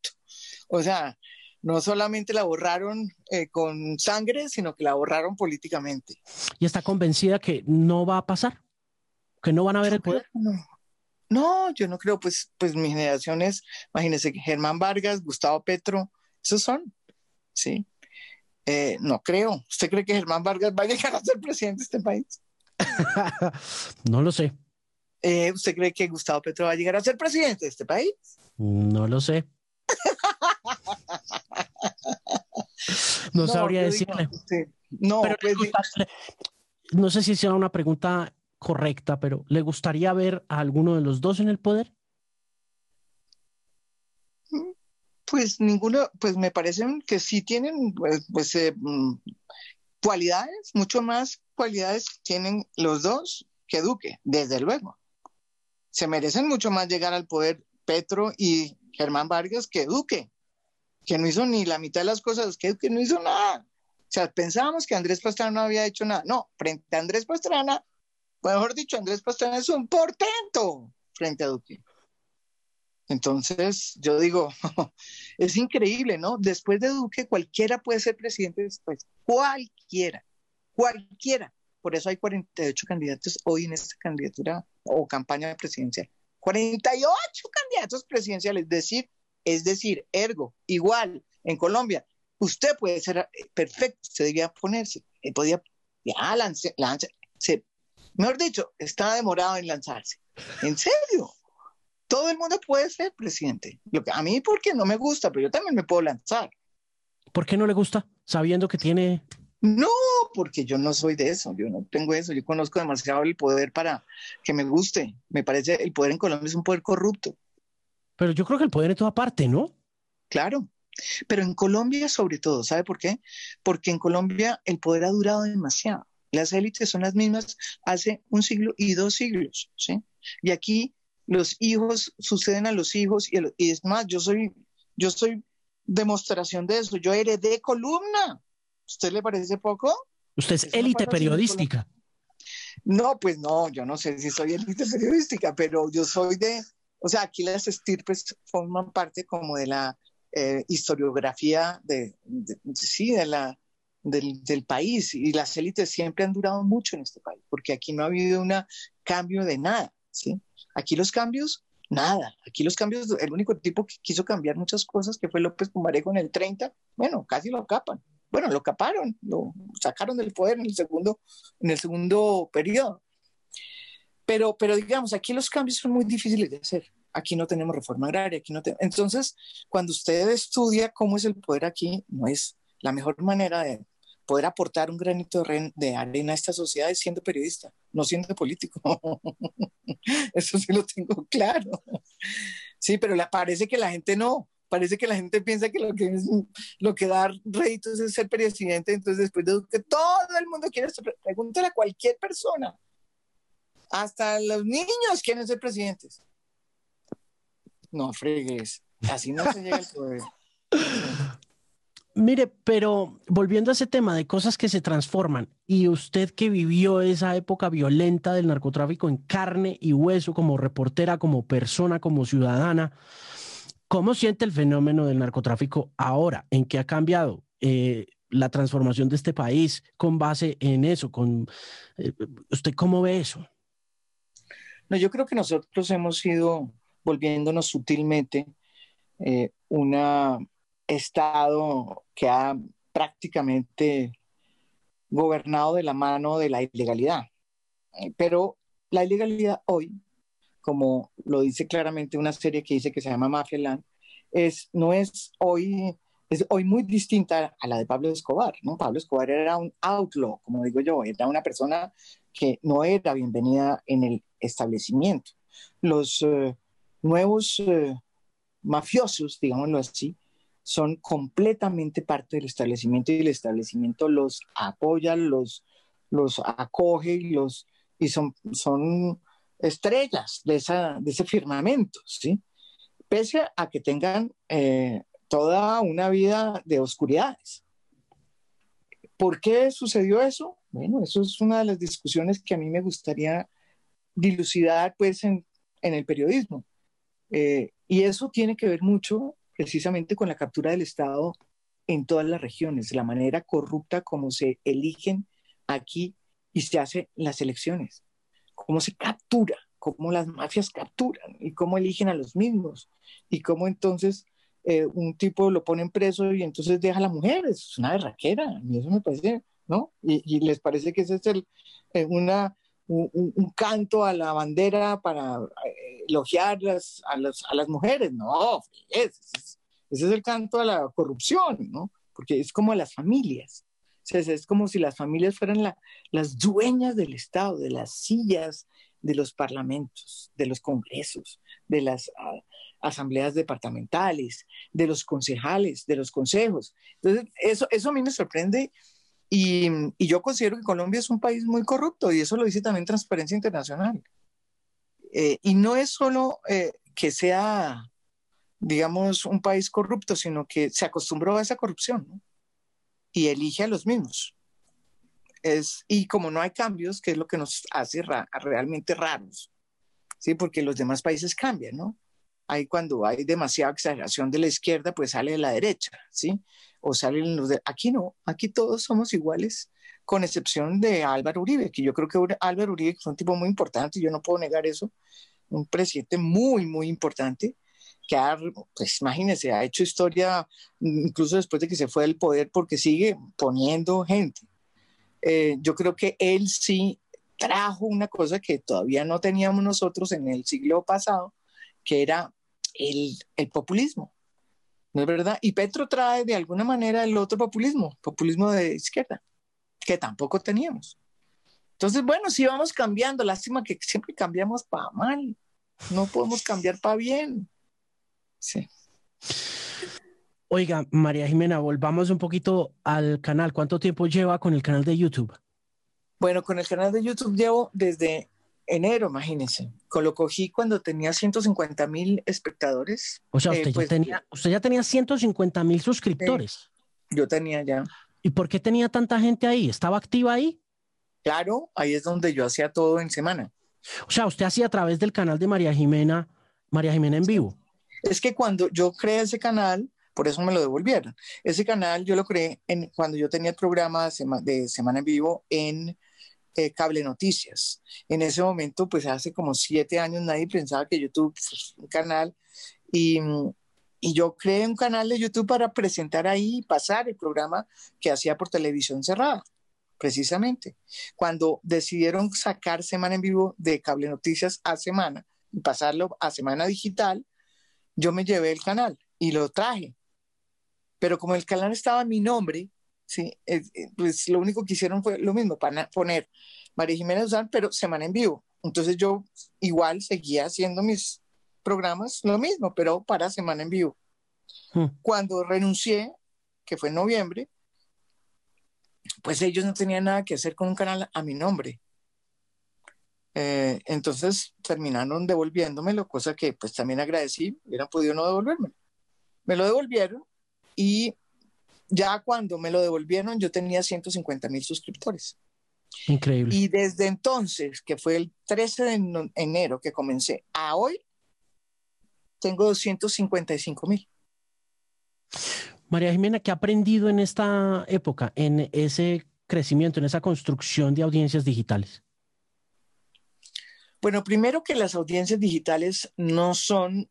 O sea, no solamente la borraron eh, con sangre, sino que la borraron políticamente. ¿Y está convencida que no va a pasar? ¿Que no van a ver el poder? No. No, yo no creo, pues, pues mi generación es, imagínense, Germán Vargas, Gustavo Petro, esos son, ¿sí? Eh, no creo. ¿Usted cree que Germán Vargas va a llegar a ser presidente de este país? no lo sé. Eh, ¿Usted cree que Gustavo Petro va a llegar a ser presidente de este país? No lo sé. no, sabría decirle. no, pues, no sé si sea una pregunta correcta, pero ¿le gustaría ver a alguno de los dos en el poder? Pues ninguno, pues me parecen que sí tienen pues, pues eh, mm, cualidades, mucho más cualidades tienen los dos que Duque, desde luego. Se merecen mucho más llegar al poder Petro y Germán Vargas que Duque, que no hizo ni la mitad de las cosas, que Duque no hizo nada. O sea, pensábamos que Andrés Pastrana no había hecho nada. No, frente a Andrés Pastrana, mejor dicho, Andrés Pastrana es un portento frente a Duque. Entonces, yo digo, es increíble, ¿no? Después de Duque, cualquiera puede ser presidente después. Cualquiera, cualquiera. Por eso hay 48 candidatos hoy en esta candidatura o campaña presidencial. 48 candidatos presidenciales, es decir, es decir, ergo, igual, en Colombia, usted puede ser eh, perfecto, usted debía ponerse, eh, podía, ya lance, lance, mejor dicho, estaba demorado en lanzarse. ¿En serio? todo el mundo puede ser presidente. Lo que, a mí porque no me gusta, pero yo también me puedo lanzar. ¿Por qué no le gusta? Sabiendo que tiene... No, porque yo no soy de eso, yo no tengo eso, yo conozco demasiado el poder para que me guste. Me parece el poder en Colombia es un poder corrupto. Pero yo creo que el poder en toda parte, ¿no? Claro, pero en Colombia sobre todo, ¿sabe por qué? Porque en Colombia el poder ha durado demasiado. Las élites son las mismas hace un siglo y dos siglos, ¿sí? Y aquí los hijos suceden a los hijos y, es más, yo soy, yo soy demostración de eso. Yo heredé columna. ¿Usted le parece poco? Usted es élite periodística. No, pues no, yo no sé si soy élite periodística, pero yo soy de, o sea, aquí las estirpes forman parte como de la eh, historiografía de, sí, de la, del, país y las élites siempre han durado mucho en este país, porque aquí no ha habido un cambio de nada, ¿sí? Aquí los cambios, nada. Aquí los cambios, el único tipo que quiso cambiar muchas cosas, que fue López Pumarejo en el 30, bueno, casi lo capan. Bueno, lo caparon, lo sacaron del poder en el segundo, en el segundo periodo. Pero, pero digamos, aquí los cambios son muy difíciles de hacer. Aquí no tenemos reforma agraria, aquí no Entonces, cuando usted estudia cómo es el poder aquí, no es la mejor manera de poder aportar un granito de arena a esta sociedad es siendo periodista, no siendo político. Eso sí lo tengo claro. Sí, pero parece que la gente no. Parece que la gente piensa que lo que, es, lo da réditos es ser presidente, entonces después de que todo el mundo quiere ser, pregúntale a cualquier persona, hasta los niños quieren ser presidentes. No fregues, así no se llega al poder. Mire, pero volviendo a ese tema de cosas que se transforman, y usted que vivió esa época violenta del narcotráfico en carne y hueso como reportera, como persona, como ciudadana, ¿cómo siente el fenómeno del narcotráfico ahora? ¿En qué ha cambiado eh, la transformación de este país con base en eso? Con, eh, ¿Usted cómo ve eso? No, yo creo que nosotros hemos ido volviéndonos sutilmente eh, una Estado que ha prácticamente gobernado de la mano de la ilegalidad. Pero la ilegalidad hoy, como lo dice claramente una serie que dice que se llama Mafia Land, es, no es hoy es hoy muy distinta a la de Pablo Escobar, ¿no? Pablo Escobar era un outlaw, como digo yo, era una persona que no era bienvenida en el establecimiento. Los eh, nuevos eh, mafiosos, digámoslo así, son completamente parte del establecimiento y el establecimiento los apoya, los, los acoge y, los, y son, son estrellas de, esa, de ese firmamento, ¿sí? Pese a que tengan eh, toda una vida de oscuridades. ¿Por qué sucedió eso? Bueno, eso es una de las discusiones que a mí me gustaría dilucidar pues en, el periodismo. Eh, y eso tiene que ver mucho precisamente con la captura del Estado en todas las regiones, la manera corrupta como se eligen aquí y se hacen las elecciones, cómo se captura, cómo las mafias capturan y cómo eligen a los mismos y cómo entonces eh, un tipo lo ponen preso y entonces deja a la mujer, es una berraquera, y eso me parece, ¿no? Y, les parece que ese es el, eh, un, canto a la bandera para eh, elogiar a, las, mujeres, no, ese es, es el canto a la corrupción, ¿no? Porque es como las familias. O es como si las familias fueran la, las dueñas del Estado, de las sillas de los parlamentos, de los congresos, de las ah, asambleas departamentales, de los concejales, de los consejos. Entonces, eso, eso a mí me sorprende y, yo considero que Colombia es un país muy corrupto y eso lo dice también Transparencia Internacional. Eh, y no es solo eh, que sea, digamos, un país corrupto, sino que se acostumbró a esa corrupción y elige a los mismos. Es, y como no hay cambios, que es lo que nos hace realmente raros, ¿sí? porque los demás países cambian, ¿no? ahí cuando hay demasiada exageración de la izquierda, pues sale de la derecha, ¿sí? O salen los de... Aquí no, aquí todos somos iguales, con excepción de Álvaro Uribe, que yo creo que Álvaro Uribe es un tipo muy importante, yo no puedo negar eso, un presidente muy, muy importante, que ha, pues imagínense, ha hecho historia incluso después de que se fue del poder porque sigue poniendo gente. Eh, yo creo que él sí trajo una cosa que todavía no teníamos nosotros en el siglo pasado, que era el, populismo. ¿No es verdad? Y Petro trae de alguna manera el otro populismo, populismo de izquierda, que tampoco teníamos. Entonces, bueno, sí vamos cambiando. Lástima que siempre cambiamos para mal. No podemos cambiar para bien. Sí. Oiga, María Jimena, volvamos un poquito al canal. ¿Cuánto tiempo lleva con el canal de YouTube? Bueno, con el canal de YouTube llevo desde enero, imagínense. Lo cogí cuando tenía 150 mil espectadores. O sea, usted, ya, pues, tenía, usted ya tenía 150 mil suscriptores. yo tenía ya. ¿Y por qué tenía tanta gente ahí? ¿Estaba activa ahí? Claro, ahí es donde yo hacía todo en semana. O sea, usted hacía a través del canal de María Jimena, María Jimena en vivo. Es que cuando yo creé ese canal, por eso me lo devolvieron. Ese canal yo lo creé en, cuando yo tenía el programa de Semana en Vivo en eh, cable noticias. En ese momento, pues hace como siete años nadie pensaba que YouTube pues, un canal y, y, yo creé un canal de YouTube para presentar ahí y pasar el programa que hacía por televisión cerrada, precisamente. Cuando decidieron sacar Semana en Vivo de cable noticias a semana y pasarlo a Semana Digital, yo me llevé el canal y lo traje. Pero como el canal estaba en mi nombre, ¿sí? Eh, pues lo único que hicieron fue lo mismo, para poner María Jiménez Usán, pero semana en vivo. Entonces yo igual seguía haciendo mis programas, lo mismo, pero para semana en vivo. Hmm. Cuando renuncié, que fue en noviembre, pues ellos no tenían nada que hacer con un canal a mi nombre. Eh, entonces terminaron devolviéndomelo, cosa que pues también agradecí, hubieran podido no devolverme. Me lo devolvieron y ya cuando me lo devolvieron, yo tenía 150 mil suscriptores. Increíble. Y desde entonces, que fue el 13 de enero que comencé, a hoy, tengo 255 mil. María Jimena, ¿qué ha aprendido en esta época, en ese crecimiento, en esa construcción de audiencias digitales? Bueno, primero que las audiencias digitales no son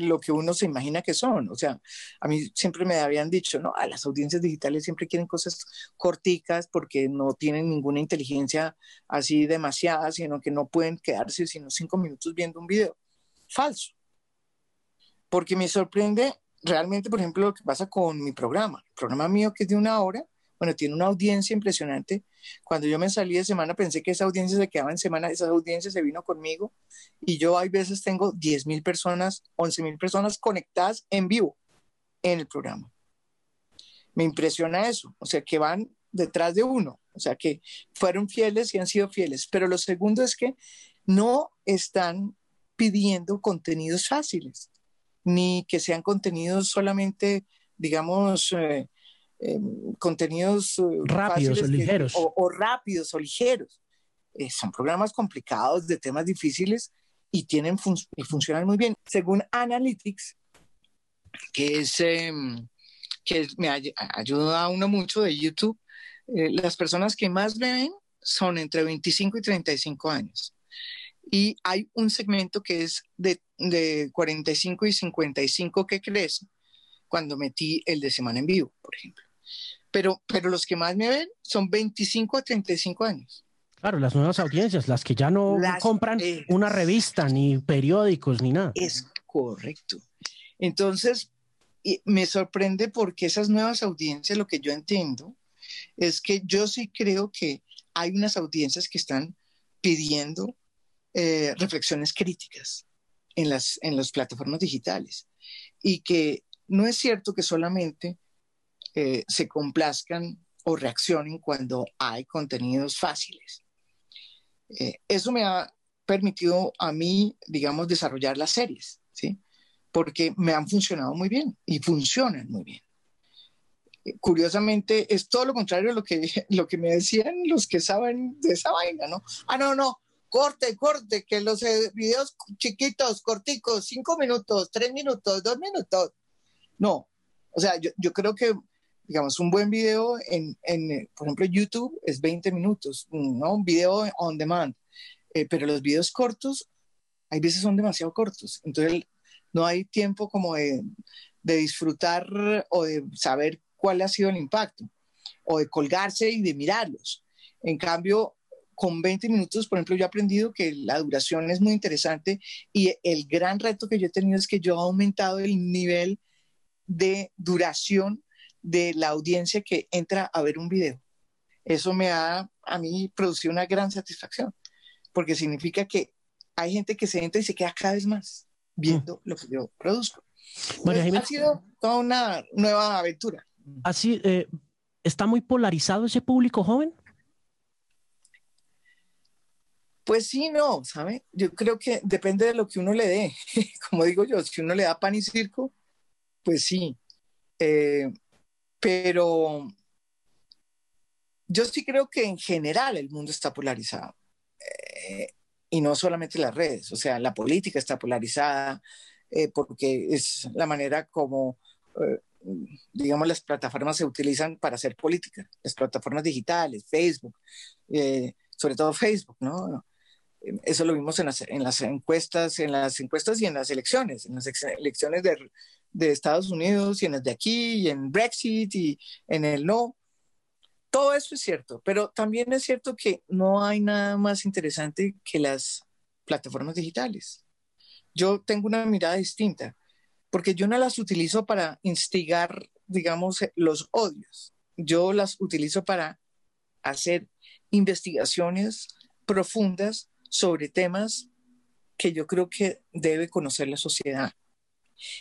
lo que uno se imagina que son. O sea, a mí siempre me habían dicho, no, a las audiencias digitales siempre quieren cosas corticas porque no tienen ninguna inteligencia así demasiada, sino que no pueden quedarse sino cinco minutos viendo un video. Falso. Porque me sorprende realmente, por ejemplo, lo que pasa con mi programa, el programa mío que es de una hora, bueno, tiene una audiencia impresionante. Cuando yo me salí de semana pensé que esa audiencia se quedaba en semana, esa audiencia se vino conmigo y yo hay veces tengo 10 mil personas, 11 mil personas conectadas en vivo en el programa. Me impresiona eso, o sea, que van detrás de uno, o sea, que fueron fieles y han sido fieles. Pero lo segundo es que no están pidiendo contenidos fáciles, ni que sean contenidos solamente, digamos, eh, Em, contenidos eh, rápidos o ligeros. o, rápidos o ligeros. Eh, son programas complicados de temas difíciles y tienen y funcionan muy bien. Según Analytics, que es que me ayuda a uno mucho de YouTube, eh, las personas que más ven son entre 25 y 35 años. Y hay un segmento que es de, de 45 y 55 que crece cuando metí el de semana en vivo, por ejemplo pero, pero los que más me ven son 25 a 35 años. Claro, las nuevas audiencias, las que ya no compran una revista, ni periódicos, ni nada. Es correcto. Entonces, me sorprende porque esas nuevas audiencias, lo que yo entiendo, es que yo sí creo que hay unas audiencias que están pidiendo eh, reflexiones críticas en las, en las plataformas digitales y que no es cierto que solamente eh, se complazcan o reaccionen cuando hay contenidos fáciles. Eh, eso me ha permitido a mí, digamos, desarrollar las series, ¿sí? Porque me han funcionado muy bien y funcionan muy bien. Curiosamente, es todo lo contrario a lo que, lo que me decían los que saben de esa vaina, ¿no? Ah, no, no, corte, corte, que los videos chiquitos, corticos, cinco minutos, tres minutos, dos minutos. No, o sea, yo, yo creo que digamos, un buen video en, en, por ejemplo, YouTube es 20 minutos, ¿no? Un video on demand. Eh, pero los videos cortos, hay veces son demasiado cortos. Entonces, no hay tiempo como de, de disfrutar o de saber cuál ha sido el impacto, o de colgarse y de mirarlos. En cambio, con 20 minutos, por ejemplo, yo he aprendido que la duración es muy interesante y el gran reto que yo he tenido es que yo he aumentado el nivel de duración de la audiencia que entra a ver un video. Eso me ha a mí producido una gran satisfacción, porque significa que hay gente que se entra y se queda cada vez más viendo mm. lo que yo produzco. ha sido toda una nueva aventura. Así, eh, ¿está muy polarizado ese público joven? Pues sí, no, ¿sabe? Yo creo que depende de lo que uno le dé. Como digo yo, si uno le da pan y circo, pues sí. Eh, pero yo sí creo que en general el mundo está polarizado. Eh, y no solamente las redes, o sea, la política está polarizada eh, porque es la manera como, digamos, las plataformas se utilizan para hacer política, las plataformas digitales, Facebook, sobre todo Facebook, ¿no? Eso lo vimos en las, en las, encuestas, en las encuestas y en las elecciones, en las elecciones de, de Estados Unidos y en el de aquí y en Brexit y en el no. Todo eso es cierto, pero también es cierto que no hay nada más interesante que las plataformas digitales. Yo tengo una mirada distinta, porque yo no las utilizo para instigar, digamos, los odios. Yo las utilizo para hacer investigaciones profundas sobre temas que yo creo que debe conocer la sociedad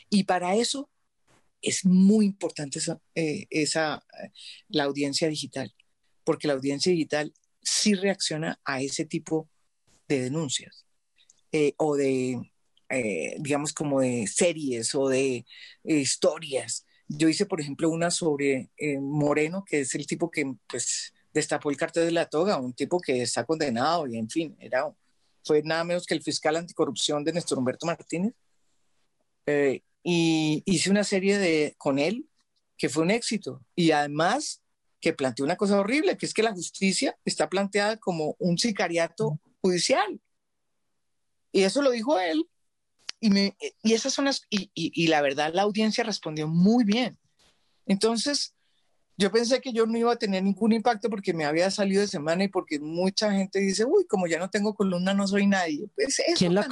y para eso es muy importante esa, eh, la audiencia digital, porque la audiencia digital sí reacciona a ese tipo de denuncias eh, o de, eh, digamos, como de series o de historias. Yo hice, por ejemplo, una sobre Moreno, que es el tipo que, pues, destapó el cartel de la toga, un tipo que está condenado y, en fin, era, fue nada menos que el fiscal anticorrupción de Néstor Humberto Martínez eh, y hice una serie de, con él que fue un éxito. Y además que planteó una cosa horrible, que es que la justicia está planteada como un sicariato judicial. Y eso lo dijo él. Y, me, y esas son las, y, y, la verdad la audiencia respondió muy bien. Entonces, yo pensé que yo no iba a tener ningún impacto porque me había salido de semana y porque mucha gente dice, uy, como ya no tengo columna, no soy nadie. Pues ¿Quién, la,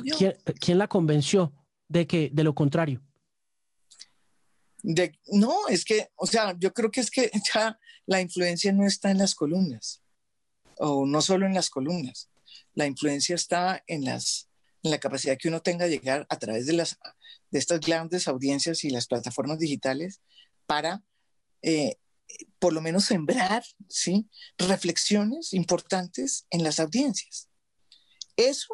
¿quién, la convenció? de que de lo contrario? De, no, es que, o sea, yo creo que es que ya la influencia no está en las columnas, o no solo en las columnas, la influencia está en, las, en la capacidad que uno tenga de llegar a través de, las, de estas grandes audiencias y las plataformas digitales para eh, por lo menos sembrar ¿sí? reflexiones importantes en las audiencias. Eso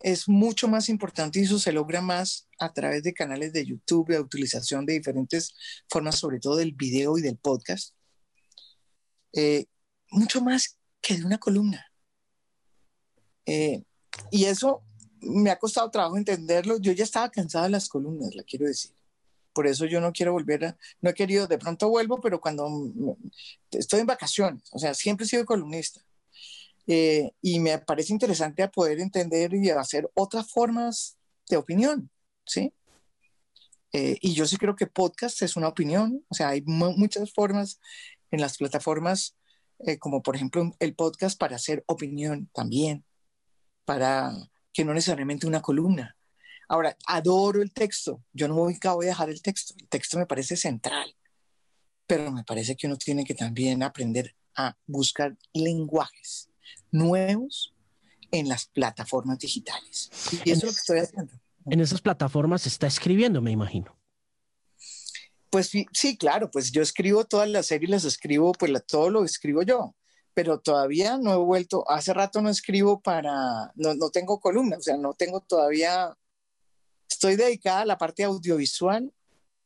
es mucho más importante y eso se logra más a través de canales de YouTube, de utilización de diferentes formas, sobre todo del video y del podcast. Eh, mucho más que de una columna. Eh, y eso me ha costado trabajo entenderlo. Yo ya estaba cansada de las columnas, la quiero decir. Por eso yo no quiero volver a, no he querido, de pronto vuelvo, pero cuando estoy en vacaciones, o sea, siempre he sido columnista. Eh, y me parece interesante a poder entender y hacer otras formas de opinión, ¿sí? Eh, y yo sí creo que podcast es una opinión, o sea, hay muchas formas en las plataformas, eh, como por ejemplo el podcast para hacer opinión también, para que no necesariamente una columna. Ahora, adoro el texto. Yo no voy a dejar el texto. El texto me parece central. Pero me parece que uno tiene que también aprender a buscar lenguajes nuevos en las plataformas digitales. Y eso es lo que estoy haciendo. En esas plataformas se está escribiendo, me imagino. Pues sí, claro, pues yo escribo todas las series, las escribo, pues todo lo escribo yo, pero todavía no he vuelto, hace rato no escribo para, no, no tengo columna, o sea, no tengo todavía Estoy dedicada a la parte audiovisual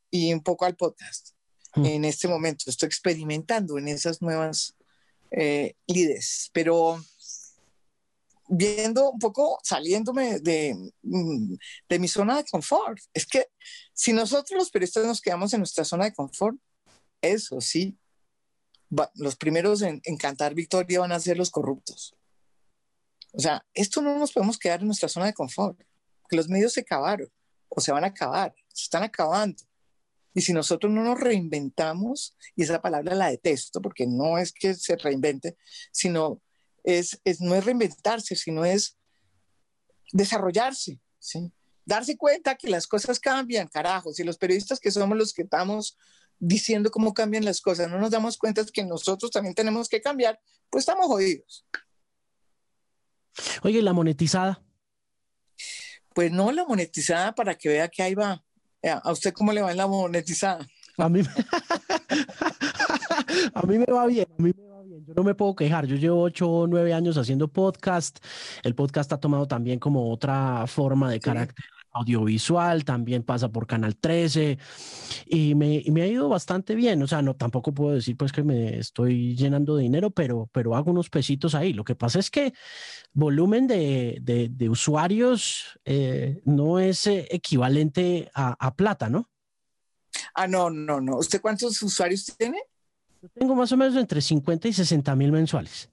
y un poco al podcast. Mm. En este momento estoy experimentando en esas nuevas eh, pero viendo un poco, saliéndome de, mm, de, mi zona de confort. Es que si nosotros los periodistas nos quedamos en nuestra zona de confort, eso sí, los primeros en, en, cantar victoria van a ser los corruptos. O sea, esto no nos podemos quedar en nuestra zona de confort que los medios se acabaron o se van a acabar, se están acabando. Y si nosotros no nos reinventamos, y esa palabra la detesto porque no es que se reinvente, sino es, es no es reinventarse, sino es desarrollarse, ¿sí? darse cuenta que las cosas cambian, carajos, y los periodistas que somos los que estamos diciendo cómo cambian las cosas, no nos damos cuenta que nosotros también tenemos que cambiar, pues estamos jodidos. Oye, la monetizada? Pues no, la monetizada para que vea que ahí va. ¿A usted cómo le va en la monetizada? A mí, a mí me va bien, a mí me va bien. Yo no me puedo quejar. Yo llevo ocho o nueve años haciendo podcast. El podcast ha tomado también como otra forma de carácter audiovisual, también pasa por Canal 13 y me, me, ha ido bastante bien. O sea, no tampoco puedo decir pues que me estoy llenando de dinero, pero, pero hago unos pesitos ahí. Lo que pasa es que volumen de, de, usuarios eh, no es eh, equivalente a, a, plata, ¿no? Ah, no, no, no. ¿Usted cuántos usuarios tiene? Yo tengo más o menos entre 50 y 60 mil mensuales.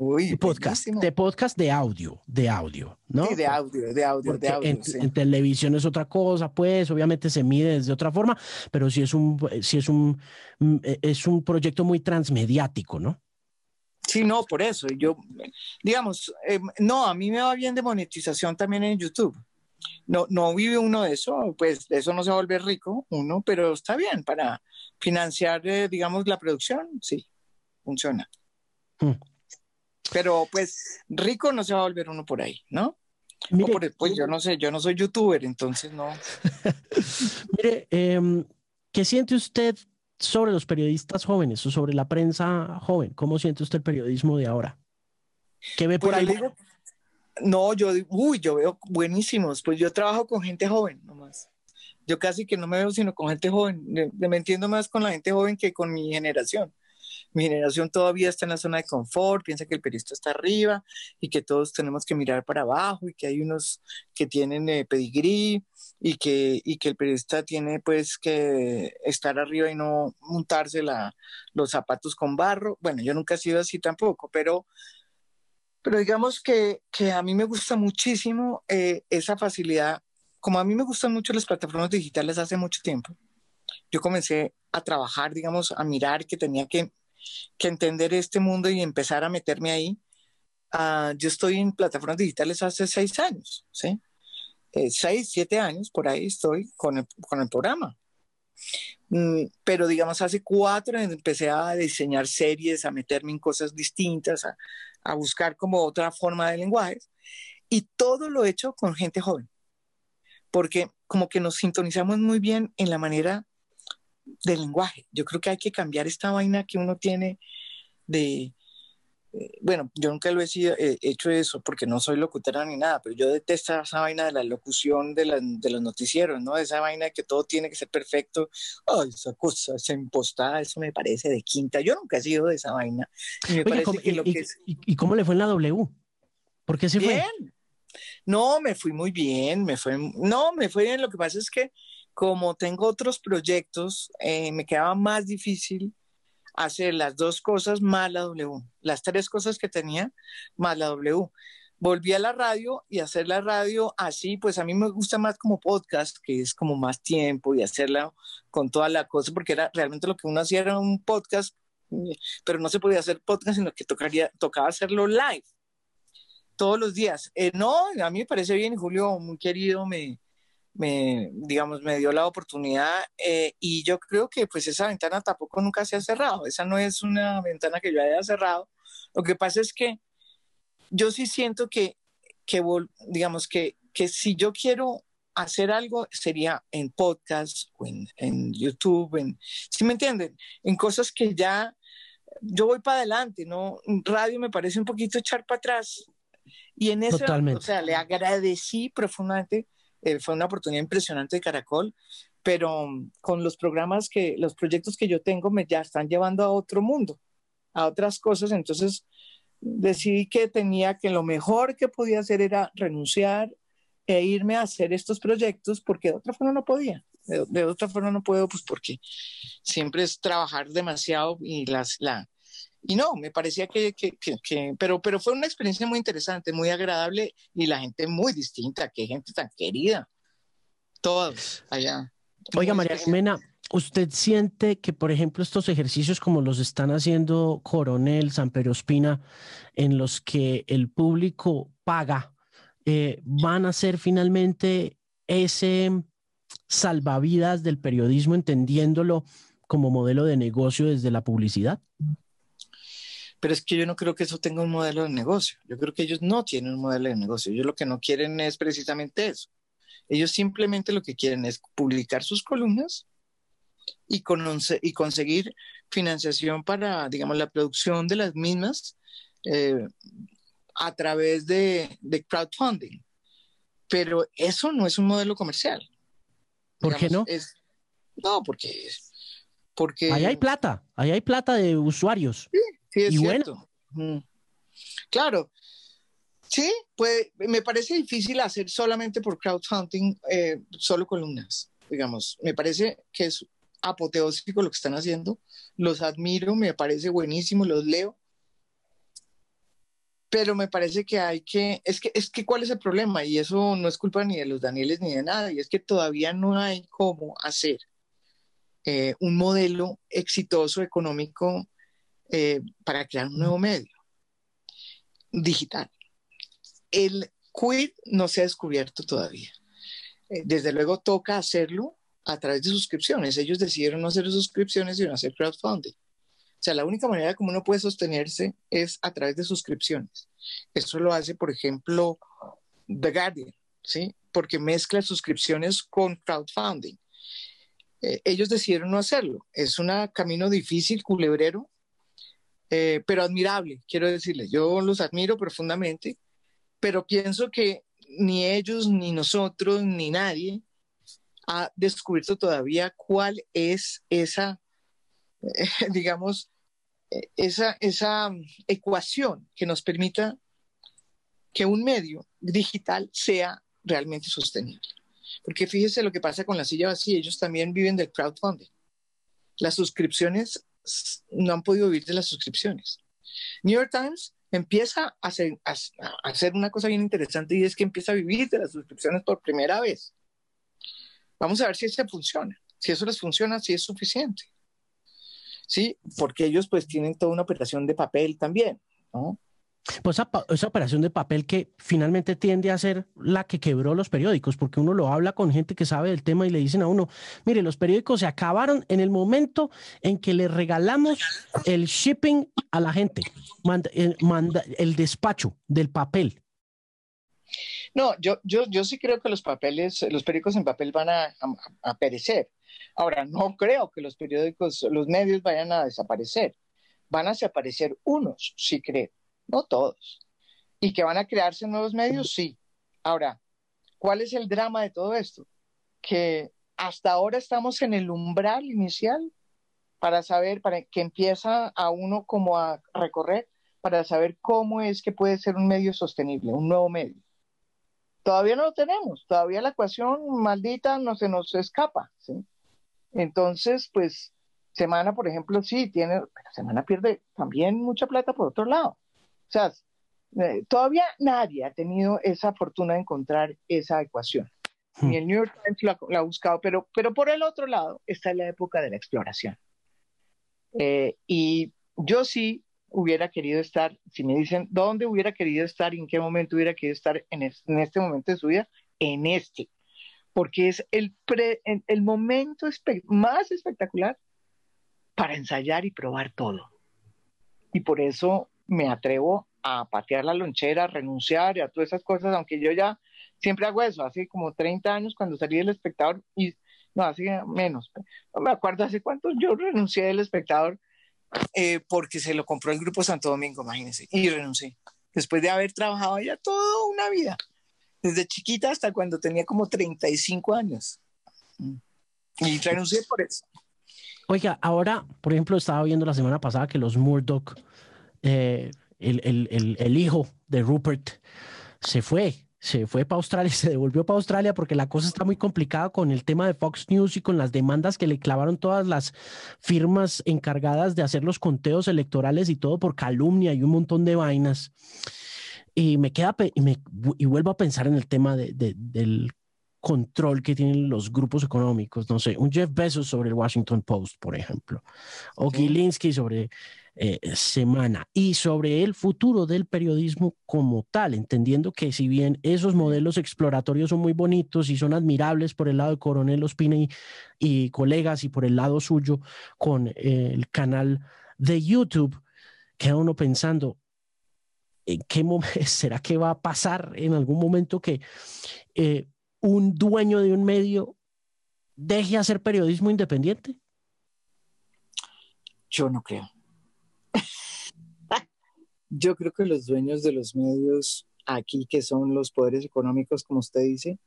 Uy, podcast, de podcast de audio, de audio, ¿no? Sí, de audio, de audio, de audio. En, televisión es otra cosa, pues, obviamente se mide de otra forma, pero sí es un, sí es un, mm, e, es un proyecto muy transmediático, ¿no? Sí, no, por eso. Yo, digamos, em, no, a mí me va bien de monetización también en YouTube. No, no vive uno de eso, pues de eso no se volver rico uno, pero está bien para financiar, eh, digamos, la producción, sí, funciona. Hmm. Pero pues rico no se va a volver uno por ahí, ¿no? pues yo no sé, yo no soy youtuber, entonces no. Mire, em, ¿qué siente usted sobre los periodistas jóvenes o sobre la prensa joven? ¿Cómo siente usted el periodismo de ahora? ¿Qué ve por pues, ahí? no, yo, uy, yo veo buenísimos, pues yo trabajo con gente joven nomás. Yo casi que no me veo sino con gente joven, me entiendo más con la gente joven que con mi generación mi generación todavía está en la zona de confort, piensa que el periodista está arriba y que todos tenemos que mirar para abajo y que hay unos que tienen eh, pedigrí y que, y que el periodista tiene pues que estar arriba y no montarse la, los zapatos con barro. Bueno, yo nunca he sido así tampoco, pero, pero digamos que, que a mí me gusta muchísimo eh, esa facilidad. Como a mí me gustan mucho las plataformas digitales hace mucho tiempo, yo comencé a trabajar, digamos, a mirar que tenía que que entender este mundo y empezar a meterme ahí. Uh, yo estoy en plataformas digitales hace seis años, ¿sí? Eh, seis, siete años, por ahí estoy con el, con el programa. Mm, pero digamos, hace cuatro empecé a diseñar series, a meterme en cosas distintas, a, a buscar como otra forma de lenguaje. Y todo lo he hecho con gente joven, porque como que nos sintonizamos muy bien en la manera del lenguaje. Yo creo que hay que cambiar esta vaina que uno tiene de, eh, bueno, yo nunca lo he sido, hecho eso porque no soy locutora ni nada, pero yo detesto esa vaina de la locución de, los noticieros, ¿no? Esa vaina de que todo tiene que ser perfecto. Ay, esa cosa, esa impostada, eso me parece de quinta. Yo nunca he sido de esa vaina. Y, cómo le fue en la W? ¿Por qué se bien. fue? No, me fui muy bien, me fue, no, me fue bien. Lo que pasa es que como tengo otros proyectos, eh, me quedaba más difícil hacer las dos cosas más la W, las tres cosas que tenía más la W. Volví a la radio y hacer la radio así, pues a mí me gusta más como podcast, que es como más tiempo y hacerla con toda la cosa, porque era realmente lo que uno hacía era un podcast, pero no se podía hacer podcast, sino que tocaría, tocaba hacerlo live todos los días. Eh, no, a mí me parece bien, Julio, muy querido, me, me, digamos, me dio la oportunidad eh, y yo creo que pues esa ventana tampoco nunca se ha cerrado, esa no es una ventana que yo haya cerrado. Lo que pasa es que yo sí siento que, que digamos, que, que si yo quiero hacer algo sería en podcast o en, en YouTube, en, ¿sí me entienden? En cosas que ya yo voy para adelante, ¿no? Radio me parece un poquito echar para atrás. Y en eso, o sea, le agradecí profundamente eh, fue una oportunidad impresionante de Caracol, pero mm, con los programas que, los proyectos que yo tengo me ya están llevando a otro mundo, a otras cosas, entonces decidí que tenía que lo mejor que podía hacer era renunciar e irme a hacer estos proyectos porque de otra forma no podía. De, otra forma no puedo, pues porque siempre es trabajar demasiado y las, la, y no, me parecía que, que, que, pero, pero fue una experiencia muy interesante, muy agradable y la gente muy distinta, qué gente tan querida, todos allá. Oiga, María Jimena, ¿usted siente que, por ejemplo, estos ejercicios como los están haciendo Coronel, San Pedro Espina, en los que el público paga, eh, van a ser finalmente ese salvavidas del periodismo, entendiéndolo como modelo de negocio desde la publicidad? Pero es que yo no creo que eso tenga un modelo de negocio. Yo creo que ellos no tienen un modelo de negocio. Ellos lo que no quieren es precisamente eso. Ellos simplemente lo que quieren es publicar sus columnas y, y conseguir financiación para, digamos, la producción de las mismas eh, a través de, crowdfunding. Pero eso no es un modelo comercial. ¿Por qué no? no, porque, porque... Ahí hay plata, ahí hay plata de usuarios. Sí, Sí, es cierto. Claro. Sí, pues me parece difícil hacer solamente por crowdfunding, eh, solo columnas, digamos. Me parece que es apoteósico lo que están haciendo. Los admiro, me parece buenísimo, los leo. Pero me parece que hay que, es que, es que, ¿cuál es el problema? Y eso no es culpa ni de los Danieles ni de nada, y es que todavía no hay cómo hacer eh, un modelo exitoso económico eh, para crear un nuevo medio digital. El quid no se ha descubierto todavía. Eh, desde luego toca hacerlo a través de suscripciones. Ellos decidieron no hacer suscripciones, sino hacer crowdfunding. O sea, la única manera como uno puede sostenerse es a través de suscripciones. Eso lo hace, por ejemplo, The Guardian, ¿sí? Porque mezcla suscripciones con crowdfunding. Eh, ellos decidieron no hacerlo. Es un camino difícil, culebrero, eh, pero admirable, quiero decirles. Yo los admiro profundamente, pero pienso que ni ellos, ni nosotros, ni nadie ha descubierto todavía cuál es esa, digamos, eh, esa, esa ecuación que nos permita que un medio digital sea realmente sostenible. Porque fíjese lo que pasa con la silla vacía, ellos también viven del crowdfunding. Las suscripciones no han podido vivir de las suscripciones. New York Times empieza a hacer, una cosa bien interesante y es que empieza a vivir de las suscripciones por primera vez. Vamos a ver si eso funciona, si eso les funciona, si es suficiente. Sí, porque ellos pues tienen toda una operación de papel también, ¿no? Pues esa, operación de papel que finalmente tiende a ser la que quebró los periódicos, porque uno lo habla con gente que sabe del tema y le dicen a uno, mire, los periódicos se acabaron en el momento en que le regalamos el shipping a la gente, el, el despacho del papel. No, yo, yo, yo sí creo que los papeles, los periódicos en papel van a, a perecer. Ahora, no creo que los periódicos, los medios vayan a desaparecer. Van a desaparecer unos, sí creo no todos. ¿Y que van a crearse nuevos medios? Sí. Ahora, ¿cuál es el drama de todo esto? Que hasta ahora estamos en el umbral inicial para saber, para que empieza a uno como a recorrer, para saber cómo es que puede ser un medio sostenible, un nuevo medio. Todavía no lo tenemos, todavía la ecuación maldita no se nos escapa. Entonces, pues, Semana, por ejemplo, sí, tiene, pero Semana pierde también mucha plata por otro lado. O sea, eh, todavía nadie ha tenido esa fortuna de encontrar esa ecuación. Ni hmm. el New York Times la, ha buscado, pero, pero por el otro lado está la época de la exploración. Eh, y yo sí hubiera querido estar, si me dicen dónde hubiera querido estar y en qué momento hubiera querido estar en, este momento de su vida, en este, porque es el, el momento más espectacular para ensayar y probar todo. Y por eso me atrevo a patear la lonchera, a renunciar y a todas esas cosas, aunque yo ya siempre hago eso, hace como 30 años cuando salí del espectador, y no, hace menos, no me acuerdo hace cuántos yo renuncié del espectador eh, porque se lo compró el Grupo Santo Domingo, imagínense, y renuncié, después de haber trabajado allá toda una vida, desde chiquita hasta cuando tenía como 35 años. Y renuncié por eso. Oiga, ahora, por ejemplo, estaba viendo la semana pasada que los Murdoch eh, el, hijo de Rupert se fue, se fue para Australia, se devolvió para Australia porque la cosa está muy complicada con el tema de Fox News y con las demandas que le clavaron todas las firmas encargadas de hacer los conteos electorales y todo por calumnia y un montón de vainas. Y me queda y, me, y vuelvo a pensar en el tema de, del control que tienen los grupos económicos, no sé, un Jeff Bezos sobre el Washington Post, por ejemplo, o Gilinski sobre eh, semana y sobre el futuro del periodismo como tal, entendiendo que si bien esos modelos exploratorios son muy bonitos y son admirables por el lado de Coronel Ospina y, colegas y por el lado suyo con eh, el canal de YouTube, queda uno pensando, ¿en qué momento será que va a pasar en algún momento que eh, un dueño de un medio deje hacer periodismo independiente? Yo no creo. Yo creo que los dueños de los medios aquí, que son los poderes económicos, como usted dice,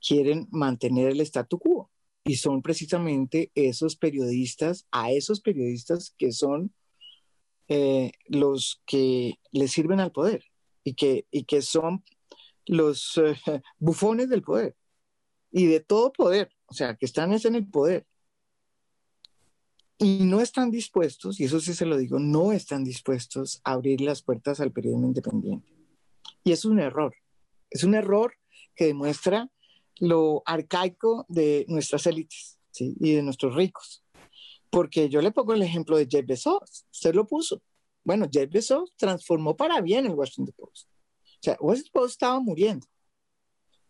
quieren mantener el statu quo. Y son precisamente esos periodistas, a esos periodistas que son eh, los que le sirven al poder y que, y que son los eh, bufones del poder y de todo poder, o sea, que están en el poder y no están dispuestos, y eso sí se lo digo, no están dispuestos a abrir las puertas al periodismo independiente. Y es un error. Es un error que demuestra lo arcaico de nuestras élites y de nuestros ricos. Porque yo le pongo el ejemplo de Jeff Bezos. Usted lo puso. Bueno, Jeff Bezos transformó para bien el Washington Post. O sea, Washington Post estaba muriendo.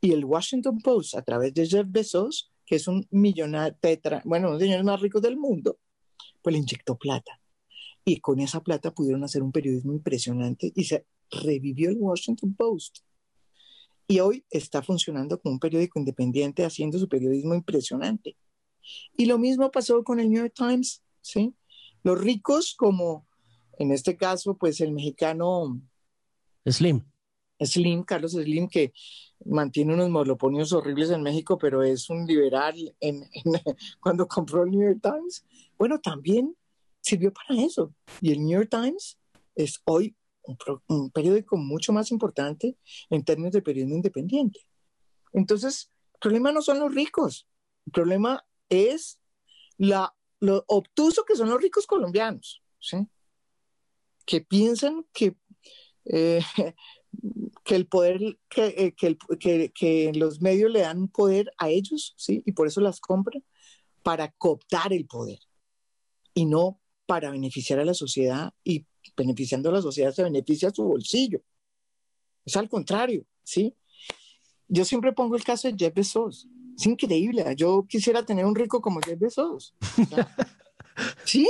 Y el Washington Post, a través de Jeff Bezos, que es un millonario, bueno, uno de los más ricos del mundo, pues le inyectó plata. Y con esa plata pudieron hacer un periodismo impresionante y se revivió el Washington Post. Y hoy está funcionando como un periódico independiente haciendo su periodismo impresionante. Y lo mismo pasó con el New York Times, ¿sí? Los ricos como, en este caso, pues el mexicano... Slim. Slim, Carlos Slim, que mantiene unos monopolios horribles en México, pero es un liberal cuando compró el New York Times. Bueno, también sirvió para eso. Y el New York Times es hoy un, periódico mucho más importante en términos de periodismo independiente. Entonces, el problema no son los ricos, el problema es la, lo obtuso que son los ricos colombianos, ¿sí? que piensan que eh, que el poder, eh, que, que, que, los medios le dan poder a ellos, ¿sí? Y por eso las compran, para cooptar el poder y no para beneficiar a la sociedad y beneficiando a la sociedad, se beneficia a su bolsillo. Es al contrario, ¿sí? Yo siempre pongo el caso de Jeff Bezos. Es increíble. Yo quisiera tener un rico como Jeff Bezos. sí.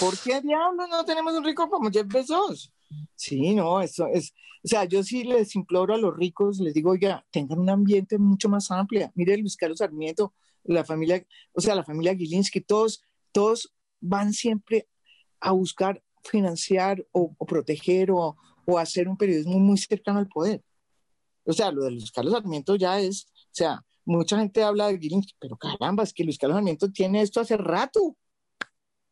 ¿Por qué diablos no tenemos un rico como Jeff Bezos? Sí, no, eso es, o sea, yo sí les imploro a los ricos, les digo, oiga, tengan un ambiente mucho más amplio. Mire, Luis Carlos Sarmiento, la familia, o sea, la familia Gilinski, todos, todos van siempre a buscar financiar o, proteger o, o, hacer un periodismo muy cercano al poder. O sea, lo de Luis Carlos Sarmiento ya es, o sea, mucha gente habla de Gilinski, pero caramba, es que Luis Carlos Sarmiento tiene esto hace rato.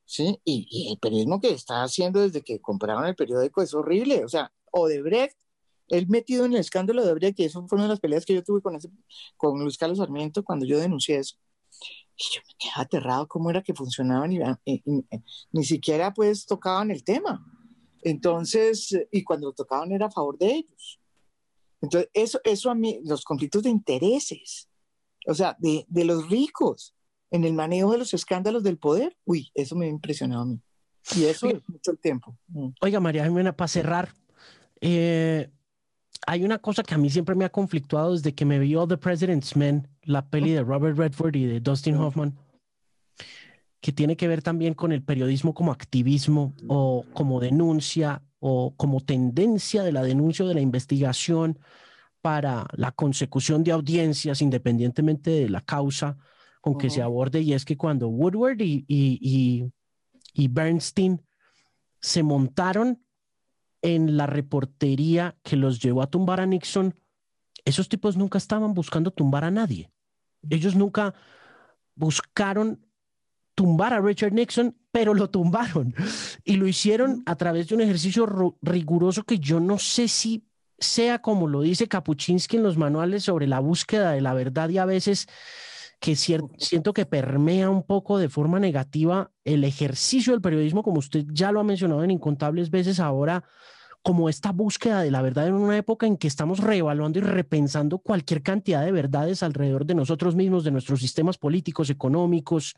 ¿Sí? Y, el periodismo que está haciendo desde que compraron el periódico es horrible. O sea, Odebrecht, él metido en el escándalo de Odebrecht, que eso fue una de las peleas que yo tuve con, ese, con Luis Carlos Sarmiento cuando yo denuncié eso. Y yo me quedaba aterrado cómo era que funcionaban y, ni siquiera pues tocaban el tema. Entonces, y cuando lo tocaban era a favor de ellos. Entonces, eso, eso a mí, los conflictos de intereses, o sea, de, de los ricos, en el manejo de los escándalos del poder, uy, eso me ha impresionado a mí. Y eso es mucho el tiempo. Mm. Oiga, María Jimena, para cerrar, eh, hay una cosa que a mí siempre me ha conflictuado desde que me vio The President's Men, la peli de Robert Redford y de Dustin Hoffman, que tiene que ver también con el periodismo como activismo o como denuncia o como tendencia de la denuncia o de la investigación para la consecución de audiencias independientemente de la causa con que se aborde y es que cuando Woodward y, y, y, Bernstein se montaron en la reportería que los llevó a tumbar a Nixon, esos tipos nunca estaban buscando tumbar a nadie. Ellos nunca buscaron tumbar a Richard Nixon, pero lo tumbaron. Y lo hicieron a través de un ejercicio riguroso que yo no sé si sea como lo dice Kapuczynski en los manuales sobre la búsqueda de la verdad y a veces que siento que permea un poco de forma negativa el ejercicio del periodismo, como usted ya lo ha mencionado en incontables veces ahora, como esta búsqueda de la verdad en una época en que estamos reevaluando y repensando cualquier cantidad de verdades alrededor de nosotros mismos, de nuestros sistemas políticos, económicos.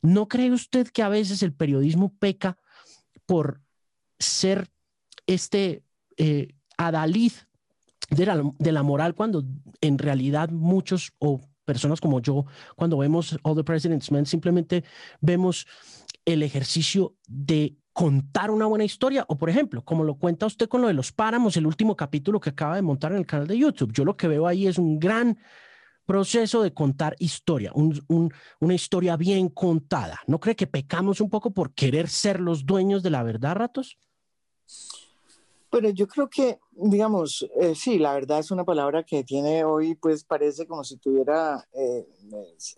¿No cree usted que a veces el periodismo peca por ser este eh, adalid de la, de la moral cuando en realidad muchos o personas como yo, cuando vemos All the President's Men, simplemente vemos el ejercicio de contar una buena historia o por ejemplo, como lo cuenta usted con lo de los páramos, el último capítulo que acaba de montar en el canal de YouTube. Yo lo que veo ahí es un gran proceso de contar historia, una historia bien contada. ¿No cree que pecamos un poco por querer ser los dueños de la verdad, ratos? Bueno, yo creo que, digamos, eh, sí, la verdad es una palabra que tiene hoy, pues parece como si tuviera, eh,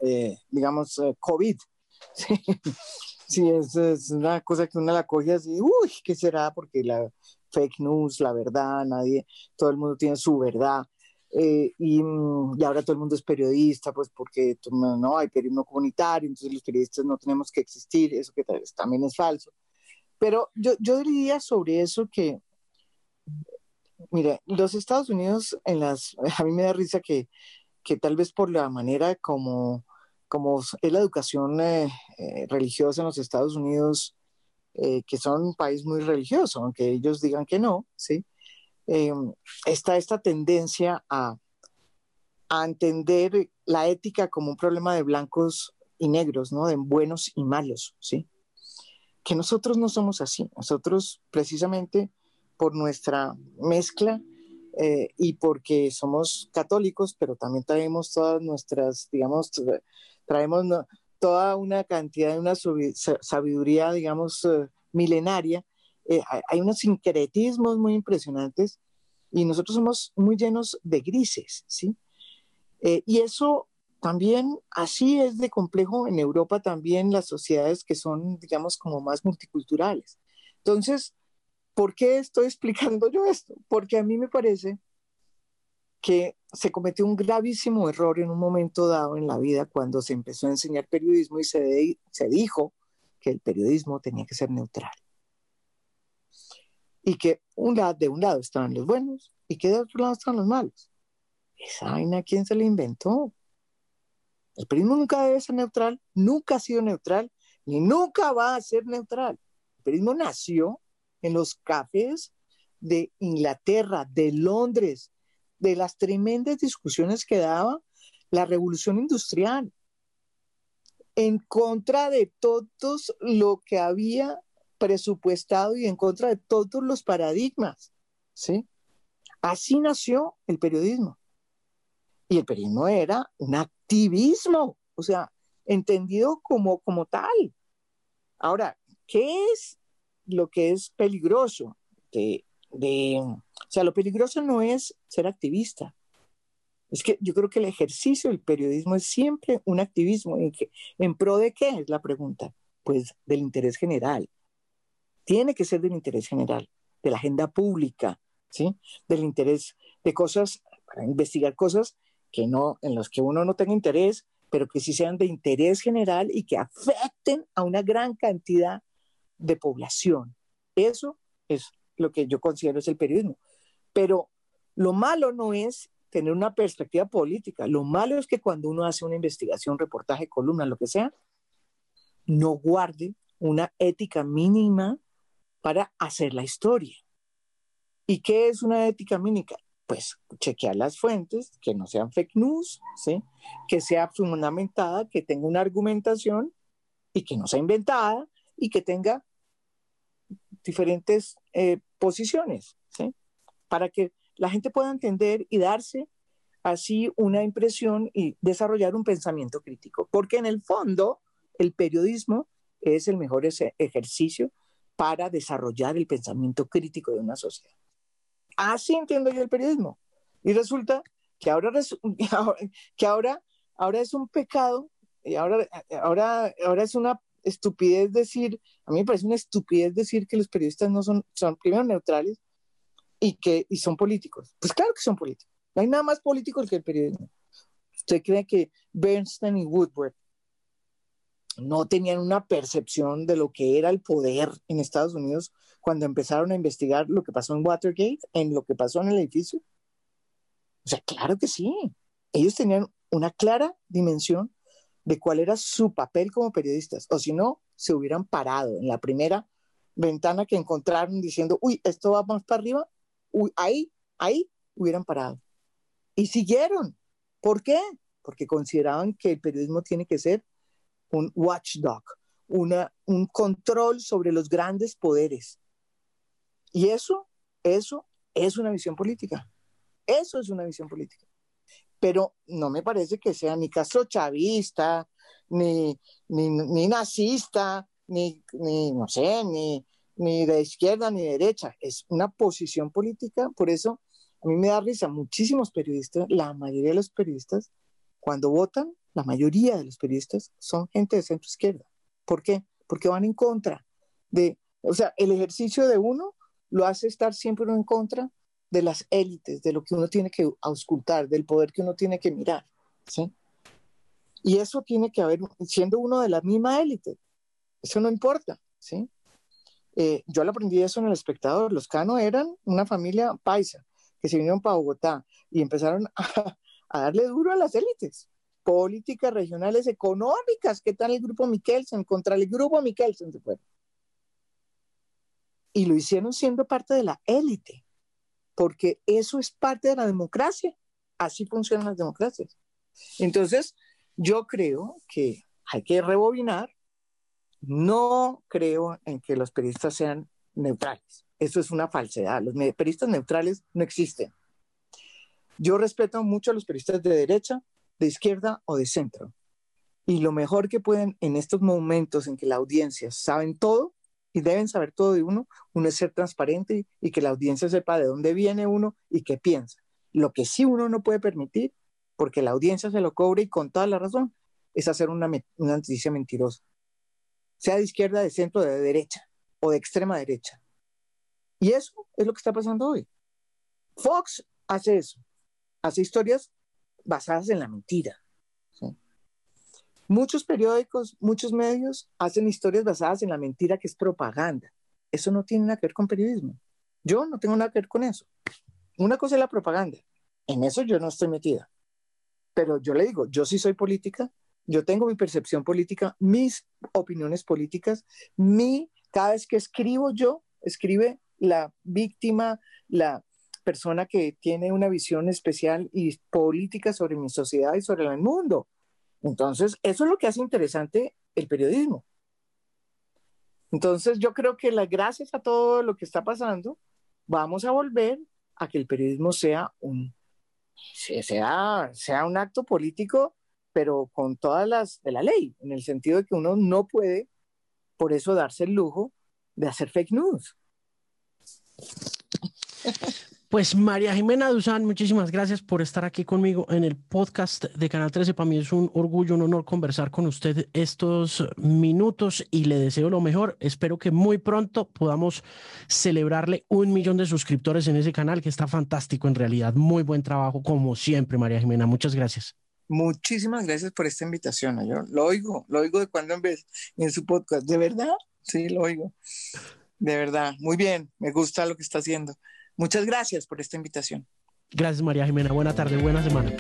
eh, digamos, COVID. Sí, es, una cosa que uno la coge así, uy, ¿qué será? Porque la fake news, la verdad, nadie, todo el mundo tiene su verdad. y, mm, y, ahora todo el mundo es periodista, pues porque no, hay periodismo comunitario, entonces los periodistas no tenemos que existir, eso que también es falso. Pero yo, yo diría sobre eso que Mire, los Estados Unidos, en las, a mí me da risa que, que tal vez por la manera como, como es la educación eh, eh, religiosa en los Estados Unidos, eh, que son un país muy religioso, aunque ellos digan que no, ¿sí? está esta tendencia a, a entender la ética como un problema de blancos y negros, ¿no? De buenos y malos, ¿sí? Que nosotros no somos así. Nosotros precisamente por nuestra mezcla eh, y porque somos católicos, pero también traemos todas nuestras, digamos, traemos toda una cantidad de una sabiduría, digamos, eh, milenaria. Eh, hay unos sincretismos muy impresionantes y nosotros somos muy llenos de grises, ¿sí? y eso también, así es de complejo en Europa también las sociedades que son, digamos, como más multiculturales. Entonces, ¿Por qué estoy explicando yo esto? Porque a mí me parece que se cometió un gravísimo error en un momento dado en la vida cuando se empezó a enseñar periodismo y se, se dijo que el periodismo tenía que ser neutral. Y que un lado, de un lado estaban los buenos y que de otro lado estaban los malos. Esa vaina, ¿quién se la inventó? El periodismo nunca debe ser neutral, nunca ha sido neutral, ni nunca va a ser neutral periodismo nació en los cafés de Inglaterra, de Londres, de las tremendas discusiones que daba la revolución industrial, en contra de todos lo que había presupuestado y en contra de todos los paradigmas. ¿sí? Así nació el periodismo. Y el periodismo era un activismo, o sea, entendido como, como tal. Ahora, ¿qué es lo que es peligroso? De, de, o sea, lo peligroso no es ser activista. Es que yo creo que el ejercicio del periodismo es siempre un activismo. ¿En, ¿En pro de qué es la pregunta? Pues del interés general. Tiene que ser del interés general, de la agenda pública, ¿sí? Del interés de cosas, para investigar cosas que no, en las que uno no tenga interés, pero que sí sean de interés general y que afecten a una gran cantidad de población. Eso es lo que yo considero es el periodismo. Pero lo malo no es tener una perspectiva política. Lo malo es que cuando uno hace una investigación, reportaje, columna, lo que sea, no guarde una ética mínima para hacer la historia. ¿Y qué es una ética mínima? Pues chequear las fuentes, que no sean fake news, ¿sí? que sea fundamentada, que tenga una argumentación y que no sea inventada y que tenga diferentes eh, posiciones, ¿sí? para que la gente pueda entender y darse así una impresión y desarrollar un pensamiento crítico. Porque en el fondo, el periodismo es el mejor ejercicio para desarrollar el pensamiento crítico de una sociedad. Así entiendo yo el periodismo. Y resulta que ahora, que ahora, ahora es un pecado y ahora, ahora, ahora es una estupidez decir, a mí me parece una estupidez decir que los periodistas no son, son primero neutrales y que y son políticos. Pues claro que son políticos. No hay nada más político que el periodismo. ¿Usted cree que Bernstein y Woodward no tenían una percepción de lo que era el poder en Estados Unidos cuando empezaron a investigar lo que pasó en Watergate, en lo que pasó en el edificio? O sea, claro que sí. Ellos tenían una clara dimensión de cuál era su papel como periodistas, o si no, se hubieran parado en la primera ventana que encontraron diciendo, uy, esto va más para arriba, uy, ahí, ahí hubieran parado. Y siguieron. ¿Por qué? Porque consideraban que el periodismo tiene que ser un watchdog, una, un control sobre los grandes poderes. Y eso, eso es una visión política. Eso es una visión política. Pero no me parece que sea ni castrochavista, ni, ni, ni nazista, ni, ni, no sé, ni, ni de izquierda ni de derecha. Es una posición política. Por eso a mí me da risa. Muchísimos periodistas, la mayoría de los periodistas, cuando votan, la mayoría de los periodistas son gente de centro izquierda. ¿Por qué? Porque van en contra de, o sea, el ejercicio de uno lo hace estar siempre en contra de las élites, de lo que uno tiene que auscultar, del poder que uno tiene que mirar, ¿sí? Y eso tiene que haber, siendo uno de la misma élite, eso no importa, ¿sí? Eh, yo lo aprendí eso en El Espectador, los Cano eran una familia paisa, que se vinieron para Bogotá y empezaron a, darle duro a las élites, políticas regionales económicas. ¿Qué tal el grupo Mikkelsen? Contra el grupo Mikkelsen se. Y lo hicieron siendo parte de la élite, porque eso es parte de la democracia. Así funcionan las democracias. Entonces, yo creo que hay que rebobinar. No creo en que los periodistas sean neutrales. Eso es una falsedad. Los periodistas neutrales no existen. Yo respeto mucho a los periodistas de derecha, de izquierda o de centro. Y lo mejor que pueden en estos momentos en que la audiencia saben todo y deben saber todo de uno, uno es ser transparente y, que la audiencia sepa de dónde viene uno y qué piensa. Lo que sí uno no puede permitir, porque la audiencia se lo cobre y con toda la razón, es hacer una, una noticia mentirosa. Sea de izquierda, de centro, de derecha o de extrema derecha. Y eso es lo que está pasando hoy. Fox hace eso, hace historias basadas en la mentira. Muchos periódicos, muchos medios hacen historias basadas en la mentira que es propaganda. Eso no tiene nada que ver con periodismo. Yo no tengo nada que ver con eso. Una cosa es la propaganda. En eso yo no estoy metida. Pero yo le digo, yo sí soy política, yo tengo mi percepción política, mis opiniones políticas, mi cada vez que escribo yo, escribe la víctima, la persona que tiene una visión especial y política sobre mi sociedad y sobre el mundo. Entonces, eso es lo que hace interesante el periodismo. Entonces, yo creo que las gracias a todo lo que está pasando, vamos a volver a que el periodismo sea un, sea, sea un acto político, pero con todas las de la ley, en el sentido de que uno no puede, por eso, darse el lujo de hacer fake news. Pues María Jimena Duzán, muchísimas gracias por estar aquí conmigo en el podcast de Canal 13. Para mí es un orgullo, un honor conversar con usted estos minutos y le deseo lo mejor. Espero que muy pronto podamos celebrarle un millón de suscriptores en ese canal, que está fantástico en realidad. Muy buen trabajo, como siempre, María Jimena. Muchas gracias. Muchísimas gracias por esta invitación. Yo lo oigo, lo oigo de cuando en vez en su podcast. ¿De verdad? Sí, lo oigo. De verdad. Muy bien, me gusta lo que está haciendo. Muchas gracias por esta invitación. Gracias, María Jimena. Buena tarde, buena semana.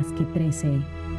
Más que 13.